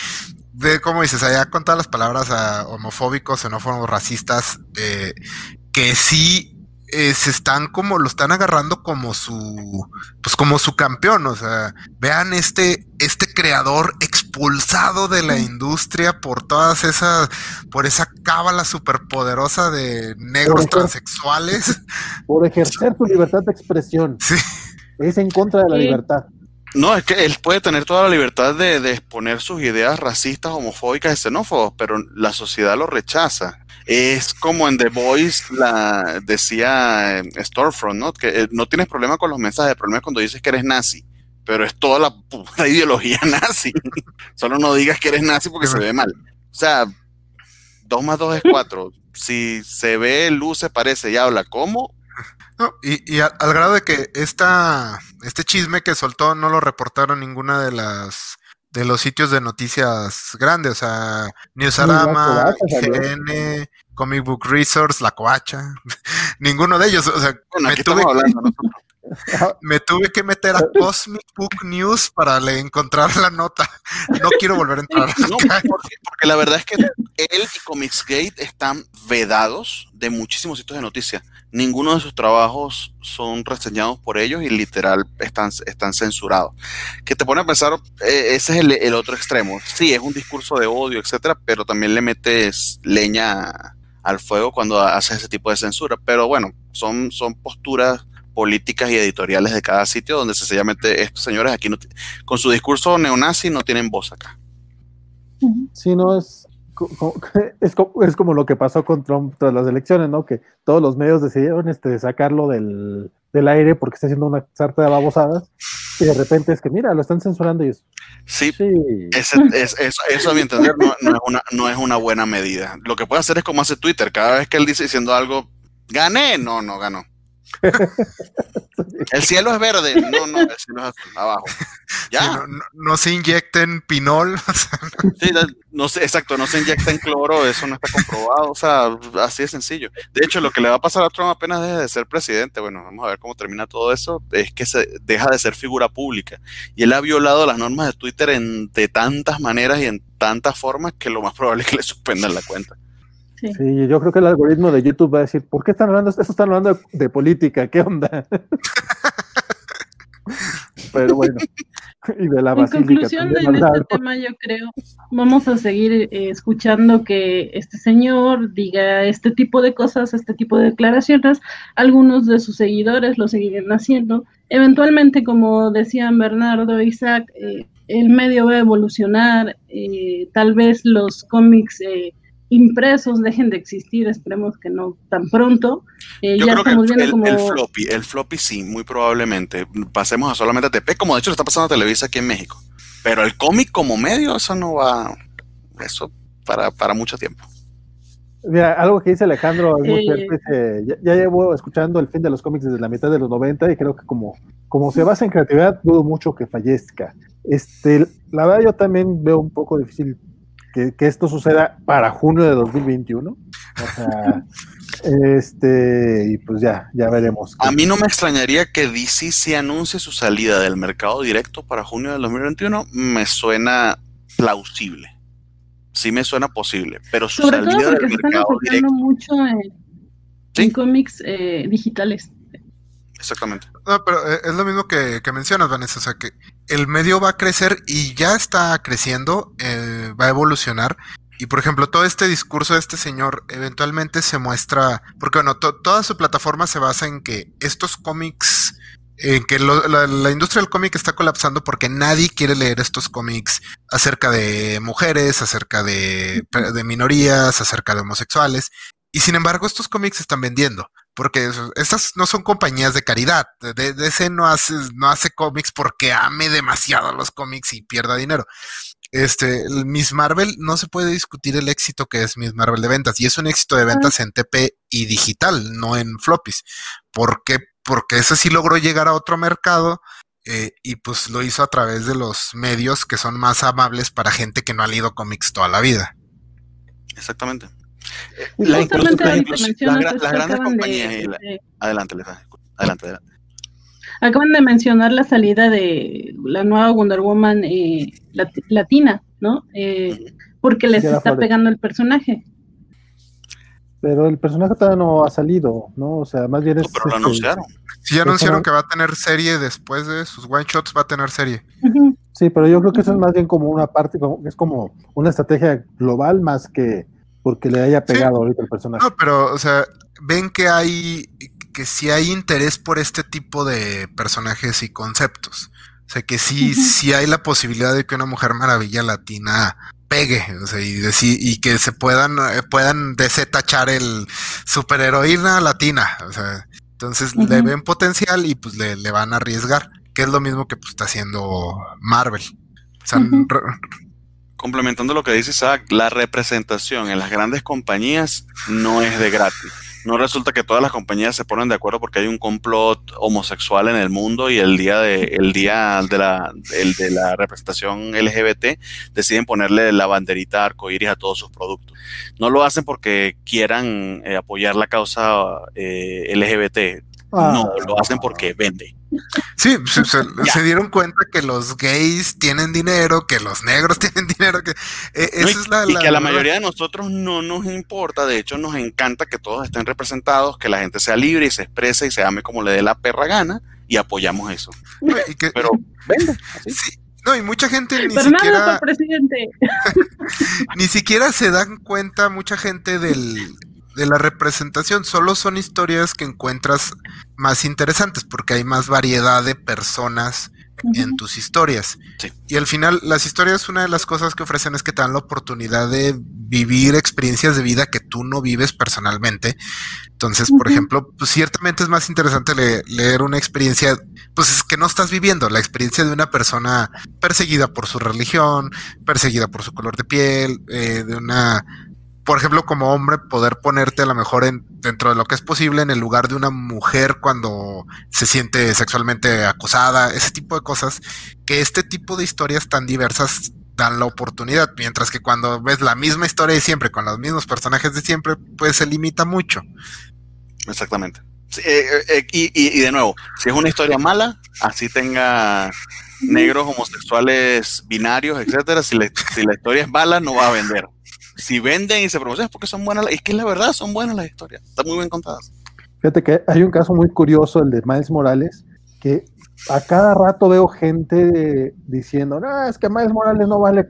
de como dices, allá con todas las palabras uh, homofóbicos, xenófobos, racistas, eh, que sí eh, se están como, lo están agarrando como su, pues como su campeón, o sea, vean este, este creador expulsado de la industria por todas esas, por esa cábala superpoderosa de negros transexuales. Por ejercer su libertad de expresión. Sí. Es en contra de la libertad. No, es que él puede tener toda la libertad de, de exponer sus ideas racistas, homofóbicas y xenófobas, pero la sociedad lo rechaza. Es como en The Voice la decía eh, Storefront, ¿no? Que eh, no tienes problema con los mensajes, el problema es cuando dices que eres nazi, pero es toda la puta ideología nazi. Solo no digas que eres nazi porque se ve mal. O sea, dos más dos es cuatro. Si se ve, luce, parece y habla como, No, y, y al, al grado de que esta, este chisme que soltó no lo reportaron ninguna de las de los sitios de noticias grandes, o sea, Newsarama. IGN, Comic Book Resource, La Coacha, ninguno de ellos, o sea, bueno, me tuve, nosotros. me tuve que meter a Cosmic Book News para le encontrar la nota. No quiero volver a entrar. No, porque, porque la verdad es que él y Comicsgate están vedados de muchísimos sitios de noticias. Ninguno de sus trabajos son reseñados por ellos y literal están, están censurados. Que te pone a pensar, eh, ese es el, el otro extremo. Sí, es un discurso de odio, etcétera, pero también le metes leña al fuego cuando haces ese tipo de censura. Pero bueno, son, son posturas políticas y editoriales de cada sitio donde sencillamente estos señores aquí no con su discurso neonazi no tienen voz acá. Sí, no, es, es, co- es como lo que pasó con Trump tras las elecciones, ¿no? Que todos los medios decidieron este, sacarlo del, del aire porque está haciendo una sarta de babosadas. Y de repente es que, mira, lo están censurando y es, Sí, sí, es- eso a mi entender no, no es una, no es una buena medida. Lo que puede hacer es como hace Twitter, cada vez que él dice diciendo algo, gané, no, no ganó. El cielo es verde, no, no, el cielo es azul, abajo. Sí, Ya, no, no- no se inyecten pinol, o sea, sí, no sé, exacto, no se inyecta en cloro, eso no está comprobado, o sea, así de sencillo. De hecho, lo que le va a pasar a Trump apenas deje de ser presidente, bueno, vamos a ver cómo termina todo eso, es que se deja de ser figura pública. Y él ha violado las normas de Twitter en, de tantas maneras y en tantas formas que lo más probable es que le suspendan la cuenta. Sí. sí, yo creo que el algoritmo de YouTube va a decir, ¿por qué están hablando? Eso están hablando de, de política, ¿qué onda? Pero bueno, y de la En conclusión, en este tema yo creo, vamos a seguir eh, escuchando que este señor diga este tipo de cosas, este tipo de declaraciones. Algunos de sus seguidores lo seguirán haciendo. Eventualmente, como decían Bernardo e Isaac, eh, el medio va a evolucionar, eh, tal vez los cómics eh, impresos dejen de existir, esperemos que no tan pronto. Eh, Yo ya creo que estamos el, viendo el- como... el floppy, el floppy sí, muy probablemente. Pasemos a solamente a TP, como de hecho le está pasando a Televisa aquí en México. Pero el cómic como medio, eso no va. Eso para, para mucho tiempo. Mira, algo que dice Alejandro es muy Eh. cierto, ya, ya llevo escuchando el fin de los cómics desde la mitad de los 90 y creo que como, como se basa en creatividad, dudo mucho que fallezca. Este, la verdad yo también veo un poco difícil que, que esto suceda para junio de 2021. O sea, este, y pues ya, ya veremos. A mí no me extrañaría que DC se anuncie su salida del mercado directo para junio del 2021. Me suena plausible. Sí me suena posible, pero su Sobre todo salida porque del se están mercado enfocando directo. mucho en, Sí. en cómics eh, digitales. Exactamente. No, pero eh, es lo mismo que, que mencionas, Vanessa. O sea, que el medio va a crecer y ya está creciendo, eh, va a evolucionar. Y por ejemplo, todo este discurso de este señor eventualmente se muestra, porque bueno, to- toda su plataforma se basa en que estos cómics, en que la industria del cómic está colapsando porque nadie quiere leer estos cómics acerca de mujeres, acerca de, de minorías, acerca de homosexuales. Y sin embargo, estos cómics se están vendiendo. Porque estas no son compañías de caridad. De- DC no hace, no hace cómics porque ame demasiado los cómics y pierda dinero. Este, Miss Marvel no se puede discutir el éxito que es Miss Marvel de ventas. Y es un éxito de ventas en TP y digital, no en floppies. ¿Por qué? Porque ese sí logró llegar a otro mercado. eh, y pues lo hizo a través de los medios que son más amables para gente que no ha leído cómics toda la vida. Exactamente. La Justamente incluso- ahorita las, mencionas gra- esto, las grandes acaban de- compañías. la- de- adelante. Adelante, adelante. Acaban de mencionar la salida de la nueva Wonder Woman eh, lati- latina, ¿no? Eh, porque les la está Flores. pegando el personaje. Pero el personaje todavía no ha salido, ¿no? O sea, más bien es... No, pero lo este, anunciaron. Si ya anunciaron que va a tener serie después de sus one shots, va a tener serie. Ujú. Sí, pero yo creo que eso es más bien como una parte, como, es como una estrategia global más que porque le haya pegado ahorita el personaje. No, pero, o sea, ven que hay, que sí hay interés por este tipo de personajes y conceptos. O sea, que sí, sí hay la posibilidad de que una mujer maravilla latina pegue, o sea, y, y que se puedan, eh, puedan desatachar el superheroína latina, o sea, entonces le ven potencial y pues le, van a arriesgar, que es lo mismo que pues, está haciendo Marvel. O sea, Complementando lo que dice Isaac, la representación en las grandes compañías no es de gratis. No resulta que todas las compañías se ponen de acuerdo porque hay un complot homosexual en el mundo y el día de, el día de la, de la representación LGBT deciden ponerle la banderita arcoíris a todos sus productos. No lo hacen porque quieran eh, apoyar la causa eh, LGBT. No, lo hacen porque vende. Sí, se, dieron cuenta que los gays tienen dinero, que los negros tienen dinero, que eh, es la, y que a la mayoría de nosotros no nos importa, de hecho nos encanta que todos estén representados, que la gente sea libre y se exprese y se ame como le dé la perra gana y apoyamos eso. Pero vende. No, y mucha gente ni siquiera. presidente. ni siquiera se dan cuenta, mucha gente del, de la representación. Solo son historias que encuentras más interesantes porque hay más variedad de personas en tus historias. Y al final, las historias, una de las cosas que ofrecen es que te dan la oportunidad de vivir experiencias de vida que tú no vives personalmente. Entonces, por ejemplo, pues ciertamente es más interesante leer una experiencia, pues es que no estás viviendo, la experiencia de una persona perseguida por su religión, perseguida por su color de piel, eh, de una por ejemplo, como hombre, poder ponerte a lo mejor en, dentro de lo que es posible en el lugar de una mujer cuando se siente sexualmente acosada, ese tipo de cosas, que este tipo de historias tan diversas dan la oportunidad, mientras que cuando ves la misma historia de siempre, con los mismos personajes de siempre, pues se limita mucho. Exactamente. Eh, eh, eh, y, de nuevo, si es una historia mala, así tenga negros, homosexuales, binarios, etcétera, si, si la historia es mala, no va a vender si venden y se promocionan es porque son buenas, es que la verdad son buenas las historias, están muy bien contadas. Fíjate que hay un caso muy curioso, el de Miles Morales, que a cada rato veo gente diciendo, no, es que Miles Morales no vale,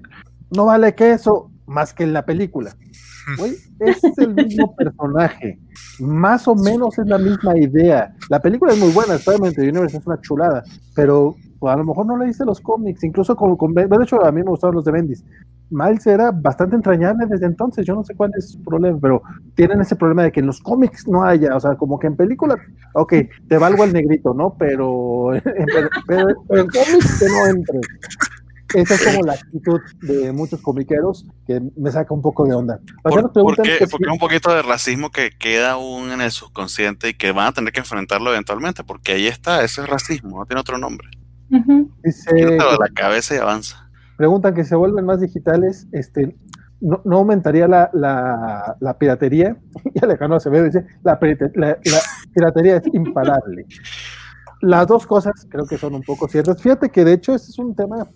no vale queso más que en la película. es el mismo personaje, más o menos es la misma idea. La película es muy buena, especialmente Universe es una chulada, pero pues, a lo mejor no leíste los cómics, incluso con, con, de hecho a mí me gustaron los de Bendis, Miles era bastante entrañable desde entonces, yo no sé cuál es su problema, pero tienen ese problema de que en los cómics no haya, o sea, como que en películas, ok, te valgo el negrito, ¿no? Pero, pero, en cómics que no entre. Esa es como la actitud de muchos comiqueros que me saca un poco de onda. ¿Por, porque es un poquito de racismo que queda aún en el subconsciente y que van a tener que enfrentarlo eventualmente, porque ahí está, ese es racismo, no tiene otro nombre. Uh la cabeza y avanza preguntan que se vuelven más digitales, este, no, aumentaría la, la, piratería. Y Alejandro Acevedo dice, la, la, piratería es imparable. Las dos cosas creo que son un poco ciertas. Fíjate que de hecho este es un tema,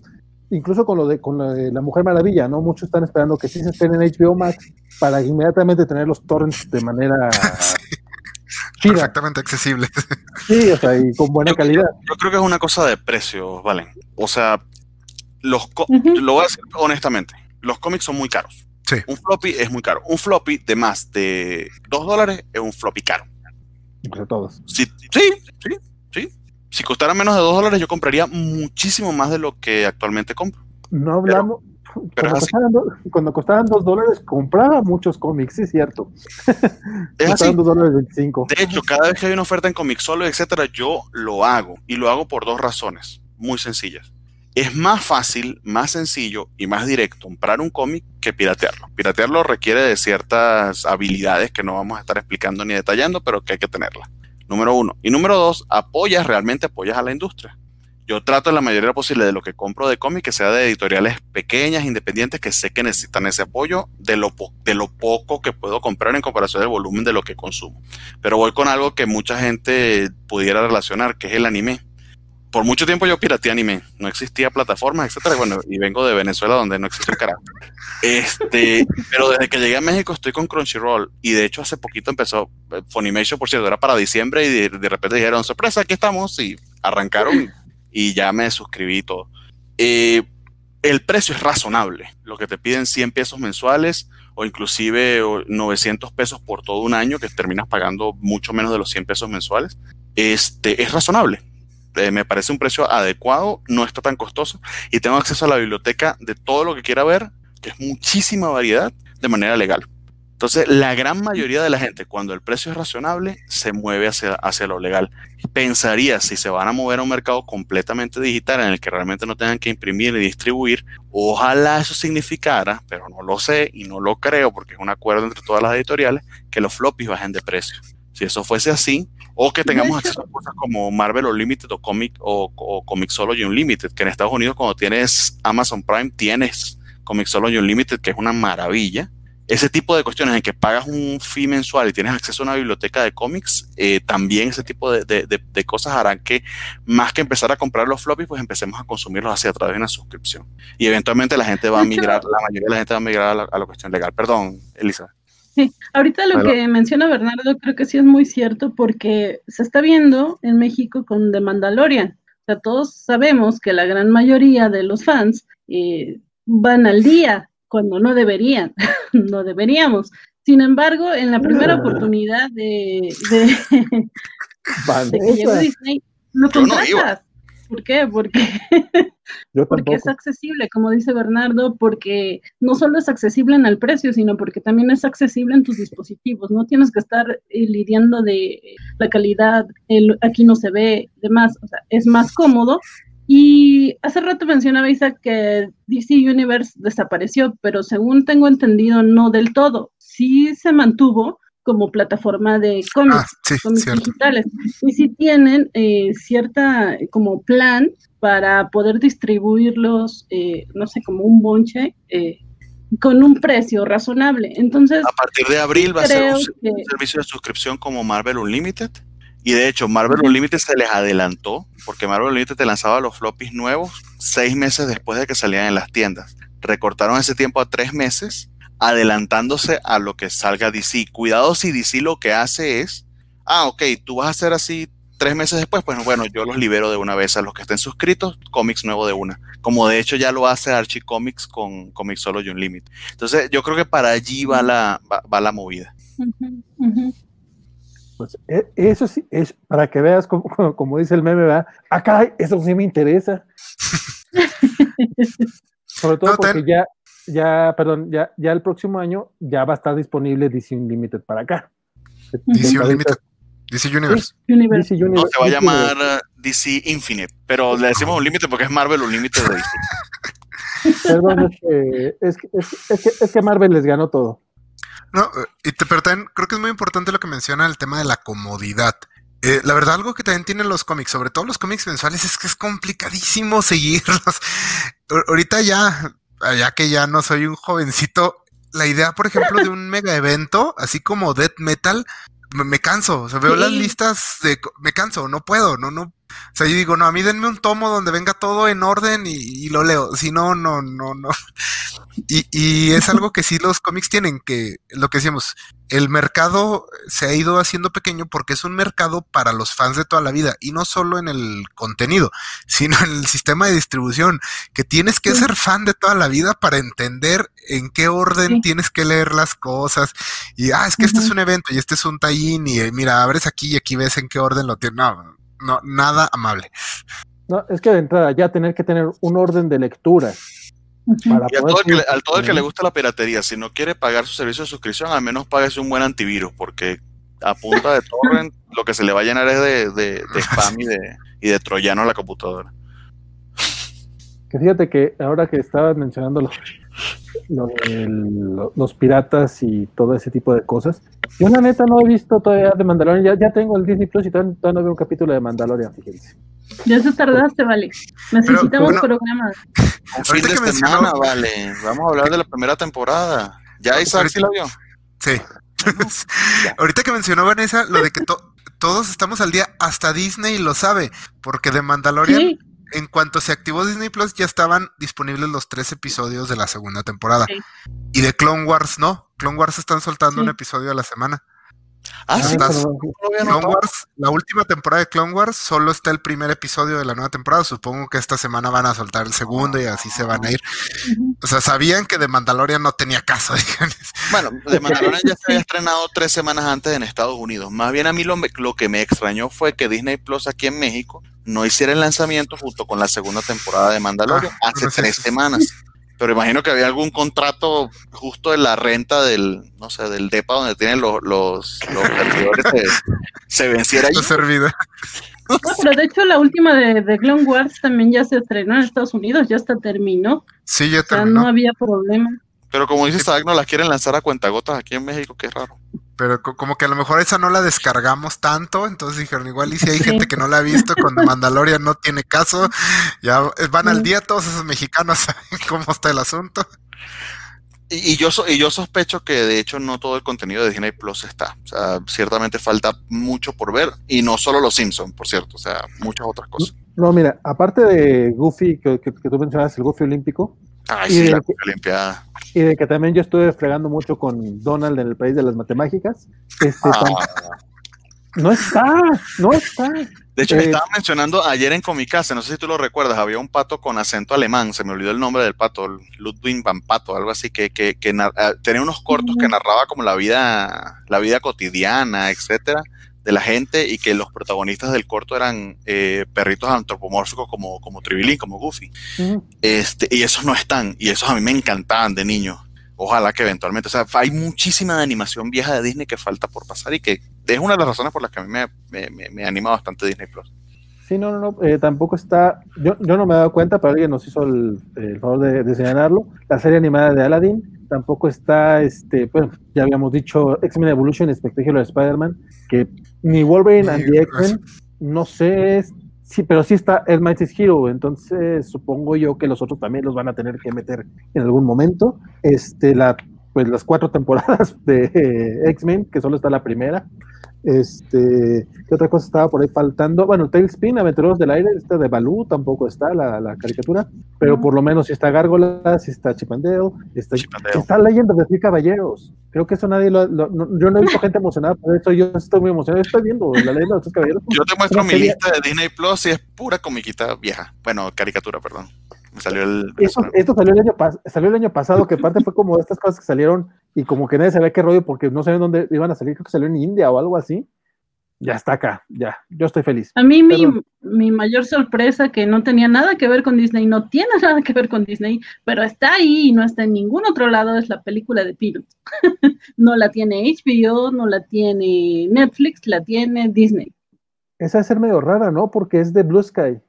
incluso con lo de, con la Mujer Maravilla, ¿no? Muchos están esperando que sí se estén en HBO Max para inmediatamente tener los torrents de manera Perfectamente accesible. Sí, o sea, y con buena calidad. Yo creo que es una cosa de precios, ¿vale? O sea, los lo voy a decir honestamente, los cómics son muy caros. Un floppy es muy caro. Un floppy de más de 2 dólares es un floppy caro. Entre todos. Sí, sí, sí, sí. Si costara menos de 2 dólares, yo compraría muchísimo más de lo que actualmente compro. No hablamos. Cuando, costaban, 2 dólares, compraba muchos cómics, sí, es cierto. Es así. dólares 25. De hecho, cada vez que hay una oferta en Comic Solo, etcétera, yo lo hago. Y lo hago por dos razones muy sencillas es más fácil, más sencillo y más directo comprar un cómic que piratearlo. Piratearlo requiere de ciertas habilidades que no vamos a estar explicando ni detallando, pero que hay que tenerlas. Número uno. Y número dos, apoyas, realmente apoyas a la industria. Yo trato la mayoría posible de lo que compro de cómic que sea de editoriales pequeñas, independientes, que sé que necesitan ese apoyo de lo, de lo poco que puedo comprar en comparación del volumen de lo que consumo. Pero voy con algo que mucha gente pudiera relacionar, que es el anime por mucho tiempo yo pirateé anime, no existía plataformas, etcétera. Bueno, y vengo de Venezuela donde no existe carajo. Este, pero desde que llegué a México estoy con Crunchyroll y de hecho hace poquito empezó eh, Funimation, por cierto, era para diciembre y de, repente dijeron, sorpresa, aquí estamos y arrancaron y ya me suscribí y todo. Eh, el precio es razonable, lo que te piden 100 pesos mensuales o inclusive 900 pesos por todo un año que terminas pagando mucho menos de los 100 pesos mensuales. Este, es razonable eh, me parece un precio adecuado, no está tan costoso y tengo acceso a la biblioteca de todo lo que quiera ver, que es muchísima variedad, de manera legal. Entonces, la gran mayoría de la gente, cuando el precio es razonable, se mueve hacia, hacia lo legal. Pensaría, si se van a mover a un mercado completamente digital en el que realmente no tengan que imprimir y distribuir, ojalá eso significara, pero no lo sé y no lo creo porque es un acuerdo entre todas las editoriales, que los floppies bajen de precio. Si eso fuese así, o que tengamos acceso a cosas como Marvel Unlimited o Comic o, o Comixology Unlimited, que en Estados Unidos cuando tienes Amazon Prime tienes Comixology Unlimited, que es una maravilla ese tipo de cuestiones en que pagas un fee mensual y tienes acceso a una biblioteca de cómics, eh, también ese tipo de, cosas harán que más que empezar a comprar los floppies, pues empecemos a consumirlos hacia a través de una suscripción. Y eventualmente la gente va a migrar, la mayoría de la gente va a migrar a la, cuestión legal. Perdón, Elisa. Sí, ahorita lo que menciona Bernardo creo que sí es muy cierto porque se está viendo en México con The Mandalorian. O sea, todos sabemos que la gran mayoría de los fans eh, van al día cuando no deberían, no deberíamos. Sin embargo, en la primera ah. oportunidad de, de, que llegó Disney, lo contratas. ¿Por qué? Porque, porque es accesible, como dice Bernardo, porque no solo es accesible en el precio, sino porque también es accesible en tus dispositivos. No tienes que estar eh, lidiando de la calidad, el, aquí no se ve, demás. O sea, es más cómodo y hace rato mencionaba Isaac que DC Universe desapareció, pero según tengo entendido, no del todo. Sí se mantuvo como plataforma de cómics, ah, digitales. Y sí tienen eh, cierta como plan para poder distribuirlos, eh, no sé, como un bonche, eh, con un precio razonable. Entonces, a partir de abril va a ser un, servicio de suscripción como Marvel Unlimited. Y de hecho, Marvel Unlimited se les adelantó, porque Marvel Unlimited te lanzaba los floppies nuevos seis meses después de que salían en las tiendas. Recortaron ese tiempo a tres meses, adelantándose a lo que salga DC. Cuidado si DC lo que hace es, ah, ok, tú vas a hacer así tres meses después, pues bueno, yo los libero de una vez a los que estén suscritos, cómics nuevo de una. Como de hecho ya lo hace Archie Comics con Solo y Unlimited. Entonces, yo creo que para allí va la, va, la movida. Pues e, eso sí, es para que veas como, como dice el meme, ¿verdad? Acá, ah, eso sí me interesa. Sobre todo porque ya, ya, perdón, ya, ya el próximo año ya va a estar disponible DC Unlimited para acá. DC Unlimited. DC Universe. DC Universe. No, se va a llamar DC Infinite, pero le decimos Unlimited porque es Marvel Unlimited de DC. Perdón, es que, es que Marvel les ganó todo. No, eh, y te, pero también creo que es muy importante lo que menciona el tema de la comodidad. Eh, la verdad, algo que también tienen los cómics, sobre todo los cómics mensuales, es que es complicadísimo seguirlos. Ahorita ya, ya que ya no soy un jovencito, la idea, por ejemplo, de un mega evento, así como Death Metal, me, canso. O sea, veo las listas de. Me canso, no puedo, no, no. O sea, yo digo, no, a mí denme un tomo donde venga todo en orden y lo leo. Si no, no, no, no. Y, es algo que sí los cómics tienen, que lo que decíamos, el mercado se ha ido haciendo pequeño porque es un mercado para los fans de toda la vida y no solo en el contenido, sino en el sistema de distribución, que tienes que ser fan de toda la vida para entender en qué orden tienes que leer las cosas. Y, ah, es que este es un evento y este es un tallín y eh, mira, abres aquí y aquí ves en qué orden lo tienes. No, no, nada amable. No, es que de entrada ya tener que tener un orden de lectura y a todo, el que, al todo el que le gusta la piratería, si no quiere pagar su servicio de suscripción, al menos páguese un buen antivirus, porque a punta de torrent lo que se le va a llenar es de, de, spam y de, y de troyano a la computadora. Que fíjate que ahora que estabas mencionando los, los, piratas y todo ese tipo de cosas, yo la neta no he visto todavía de Mandalorian, ya, ya tengo el Disney Plus y todavía, no veo un capítulo de Mandalorian, fíjense. Ya se tardaste, vale. Necesitamos programas. Fin de semana, vale. Vamos a hablar de la primera temporada. ¿Ya Isaac sí la vio? Sí. Ahorita que mencionó Vanessa, lo de que todos estamos al día, hasta Disney lo sabe, porque de Mandalorian, en cuanto se activó Disney Plus, ya estaban disponibles los tres episodios de la segunda temporada. Y de Clone Wars, no. Clone Wars están soltando un episodio a la semana. Ah, sí, Clone Wars, la última temporada de Clone Wars, solo está el primer episodio de la nueva temporada. Supongo que esta semana van a soltar el segundo y así se van a ir. O sea, sabían que de Mandalorian no tenía caso. Bueno, de Mandalorian ya se había estrenado tres semanas antes en Estados Unidos. Más bien a mí lo, lo que me extrañó fue que Disney Plus aquí en México no hiciera el lanzamiento junto con la segunda temporada de Mandalorian Ah, hace no sé tres semanas. Pero imagino que había algún contrato justo de la renta del, no sé, del DEPA donde tienen los, los, los servidores se, se venciera servida. No, pero de hecho la última de, de Clone Wars también ya se estrenó en Estados Unidos, ya hasta terminó. Sí, ya O sea, terminó. no había problema. Pero como dice Isaac, no las quieren lanzar a cuentagotas aquí en México, qué raro. Pero co- como que a lo mejor esa no la descargamos tanto, entonces dijeron, igual y si hay Sí. gente que no la ha visto con Mandalorian no tiene caso, ya van al Sí. día todos esos mexicanos saben cómo está el asunto. Y, y yo so- y yo sospecho que de hecho no todo el contenido de Disney Plus está. O sea, ciertamente falta mucho por ver. Y no solo los Simpsons, por cierto. O sea, muchas otras cosas. No, mira, aparte de Goofy, que, que- que tú mencionabas, el Goofy olímpico, Ay, Y sí, de la que- Olimpiada. y de que también yo estuve fregando mucho con Donald en el país de las matemáticas, este, Ah, no está, no está. de hecho, eh, estaba mencionando ayer en Comicase, no sé si tú lo recuerdas, había un pato con acento alemán, se me olvidó el nombre del pato, Ludwig van Pato, algo así, que, que, que ah, tenía unos cortos que narraba como la vida, la vida cotidiana, etcétera, de la gente, y que los protagonistas del corto eran eh, perritos antropomórficos como, como Tribilín, como Goofy. Este, y esos no están, y esos a mí me encantaban de niño. Ojalá que eventualmente, o sea, hay muchísima de animación vieja de Disney que falta por pasar y que es una de las razones por las que a mí me, me, me- me anima bastante Disney Plus. Sí, no, no, no, eh, tampoco está, yo, yo no me he dado cuenta, pero alguien nos hizo el, el favor de, de señalarlo, la serie animada de Aladdin, tampoco está, este, bueno, ya habíamos dicho X-Men Evolution, espectáculo de Spider-Man, que ni Wolverine and the X-Men, no sé, es- sí, pero sí está el Mighty's Hero, entonces supongo yo que los otros también los van a tener que meter en algún momento, este, la, pues las cuatro temporadas de eh, X-Men, que solo está la primera, este, ¿qué otra cosa estaba por ahí faltando? Bueno, Tailspin, Aventureros del Aire, esta de Balú tampoco está la, la caricatura, pero No. por lo menos sí está Gárgola, sí está Chip and Dale, está, Dale. está the Three Caballeros. Creo que eso nadie lo, lo- no- yo no he visto gente emocionada por eso, yo estoy muy emocionado, estoy viendo la of the Three Caballeros. Yo te muestro mi lista de Disney Plus y es pura comiquita vieja. Bueno, caricatura, perdón. Me salió el. Esto, venezolano. esto salió, el año salió el año pasado, que aparte fue como de estas cosas que salieron y como que nadie sabía qué rollo porque no sabían dónde iban a salir, creo que salió en India o algo así. Ya está acá, ya, yo estoy feliz. A mí mi, mi mayor sorpresa que no tenía nada que ver con Disney, no tiene nada que ver con Disney, pero está ahí y no está en ningún otro lado, es la película de Peanuts. no la tiene HBO, no la tiene Netflix, la tiene Disney. Esa debe ser medio rara, ¿no? Porque es de Blue Sky.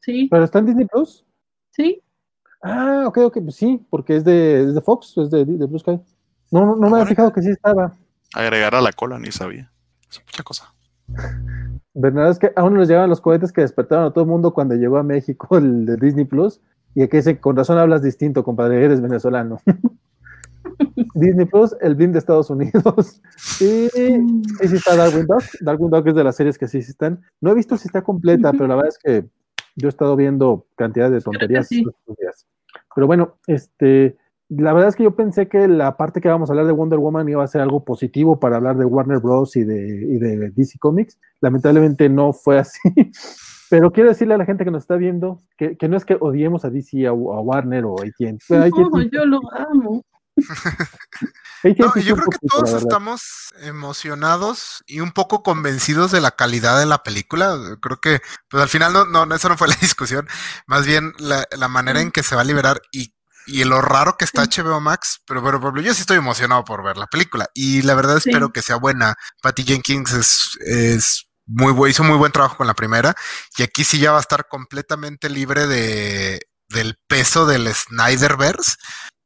Sí, ¿Pero está en Disney Plus? sí. Ah, ok, ok, pues sí, porque es de, es de Fox, es de, de Blue Sky. No, no, no me había fijado que sí estaba. Agregar a la cola, ni sabía. Es mucha cosa. verdad es que a uno les llegaban los cohetes que despertaron a todo el mundo cuando llegó a México el de Disney Plus. Y aquí dice, con razón hablas distinto, compadre, eres venezolano. Disney Plus, el BIM de Estados Unidos. Y sí, sí está Darwin Dog. Darwin Dog es de las series que sí, sí están. No he visto si está completa, pero la verdad es que yo he estado viendo cantidad de tonterías sí. estos días. Pero bueno, este, la verdad es que yo pensé que la parte que vamos a hablar de Wonder Woman iba a ser algo positivo para hablar de Warner Bros. y de, y de DC Comics. Lamentablemente no fue así. Pero quiero decirle a la gente que nos está viendo que, que no es que odiemos a DC, a, a Warner o a AT&T. No, yo lo amo. No, yo creo que todos estamos emocionados y un poco convencidos de la calidad de la película. Creo que, pues al final no, no, eso no fue la discusión. Más bien la, la manera en que se va a liberar y, y lo raro que está HBO Max. Pero, pero, pero yo sí estoy emocionado por ver la película y la verdad Sí. espero que sea buena. Patty Jenkins es, es muy bu- hizo muy buen trabajo con la primera y aquí sí ya va a estar completamente libre de, del peso del Snyderverse.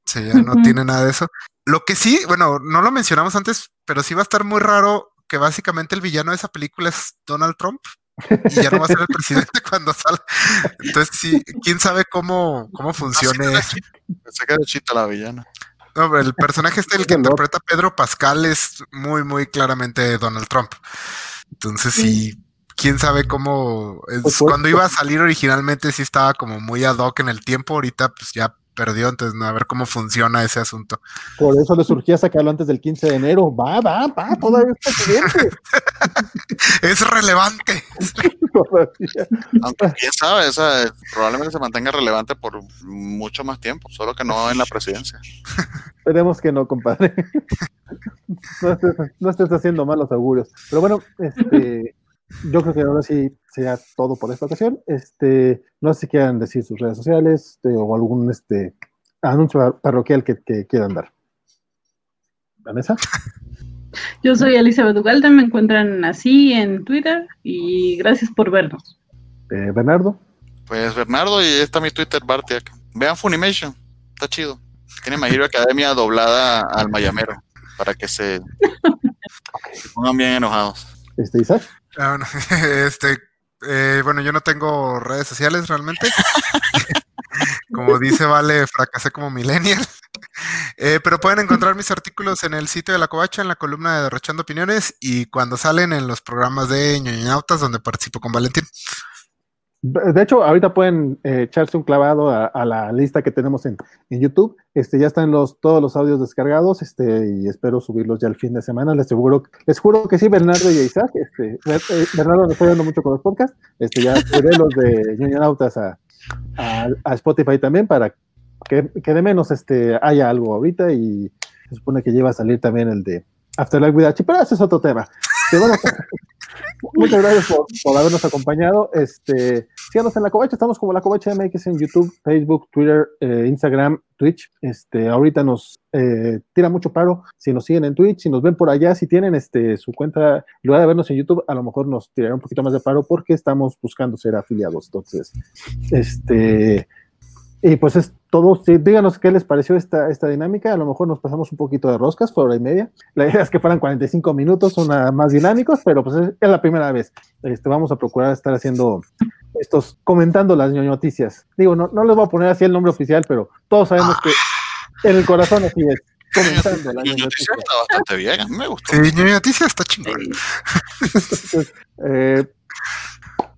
O sea, ya no tiene nada de eso. Lo que sí, bueno, no lo mencionamos antes, pero sí va a estar muy raro que básicamente el villano de esa película es Donald Trump y ya no va a ser el presidente cuando salga. Entonces, sí, quién sabe cómo, cómo funcione. Que era Chita la villana. No, pero el personaje este, el que interpreta Pedro Pascal, es muy, muy claramente Donald Trump. Entonces, sí, quién sabe cómo. es- pues, cuando iba a salir originalmente, sí estaba como muy ad hoc en el tiempo. Ahorita, pues ya perdió. Entonces, no, a ver cómo funciona ese asunto. Por eso le surgía sacarlo antes del 15 de enero. Va, va, va, todavía es presidente. Es relevante. Todavía. Aunque quién sabe, esa, probablemente se mantenga relevante por mucho más tiempo, solo que no en la presidencia. Esperemos que no, compadre. No estés, no estés haciendo malos augurios. Pero bueno, este, yo creo que ahora sí sería todo por esta ocasión. Este, no sé si quieran decir sus redes sociales este, o algún este, anuncio parroquial que, que quieran dar. Vanessa. Yo soy Elizabeth Ugalde, me encuentran así en Twitter y gracias por vernos. Eh, Bernardo. Pues Bernardo y está mi Twitter Bartiak. Vean Funimation, está chido. Tiene My Hero Academia doblada al mayamero para que se, se pongan bien enojados. Este, Isaac. Ah, bueno, este, eh, bueno, yo no tengo redes sociales realmente. como dice Vale, fracasé como millennial. Eh, pero pueden encontrar mis artículos en el sitio de la Covacha, en la columna de Derrochando Opiniones y cuando salen en los programas de ñoñautas donde participo con Valentín. De hecho, ahorita pueden eh, echarse un clavado a, la lista que tenemos en, en, YouTube. Este, ya están los, todos los audios descargados este, y espero subirlos ya el fin de semana. Les, seguro, les juro que sí, Bernardo y Isaac. Este, eh, Bernardo me está dando mucho con los podcasts. Este, ya subiré los de ñoñautas a, a, a, Spotify también para que, que, de menos este, haya algo ahorita y se supone que lleva a salir también el de Afterlife with Archie, pero ese es otro tema. Muchas gracias por, por, habernos acompañado. Este, síganos en la Covacha, estamos como la Covacha MX en YouTube, Facebook, Twitter, eh, Instagram, Twitch. Este, ahorita nos eh, tira mucho paro si nos siguen en Twitch, si nos ven por allá, si tienen este su cuenta, en lugar de vernos en YouTube, a lo mejor nos tirará un poquito más de paro porque estamos buscando ser afiliados. Entonces, este y pues es todo. Sí, díganos qué les pareció esta, esta dinámica. A lo mejor nos pasamos un poquito de roscas, por hora y media. La idea es que fueran 45 minutos, una más dinámicos, pero pues es, es la primera vez. Este, vamos a procurar estar haciendo estos, comentando las noticias. Digo, no, no les voy a poner así el nombre oficial, pero todos sabemos que en el corazón así es. Comentando la noticia está bastante bien, me gustó. Sí, noticia está chingón. Entonces, eh,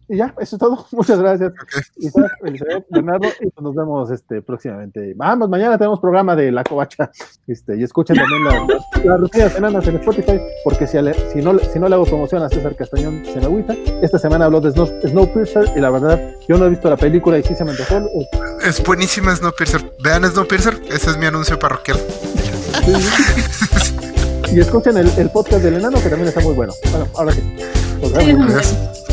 y ya, eso es todo. Muchas gracias. Okay. Isaac, Bernardo, y nos vemos este, próximamente. Vamos, mañana tenemos programa de La Covacha. Este, y escuchen también las la rutinas enanas en Spotify, porque si, si, no, si no le hago promoción a César Castañón, se me agüita. Esta semana habló de Snow, Snowpiercer, y la verdad, yo no he visto la película y sí se me antojó. Es buenísima Snowpiercer. Vean Snowpiercer, ese es mi anuncio parroquial. y escuchen el, el, podcast del enano, que también está muy bueno. Bueno, ahora sí. Nos vemos.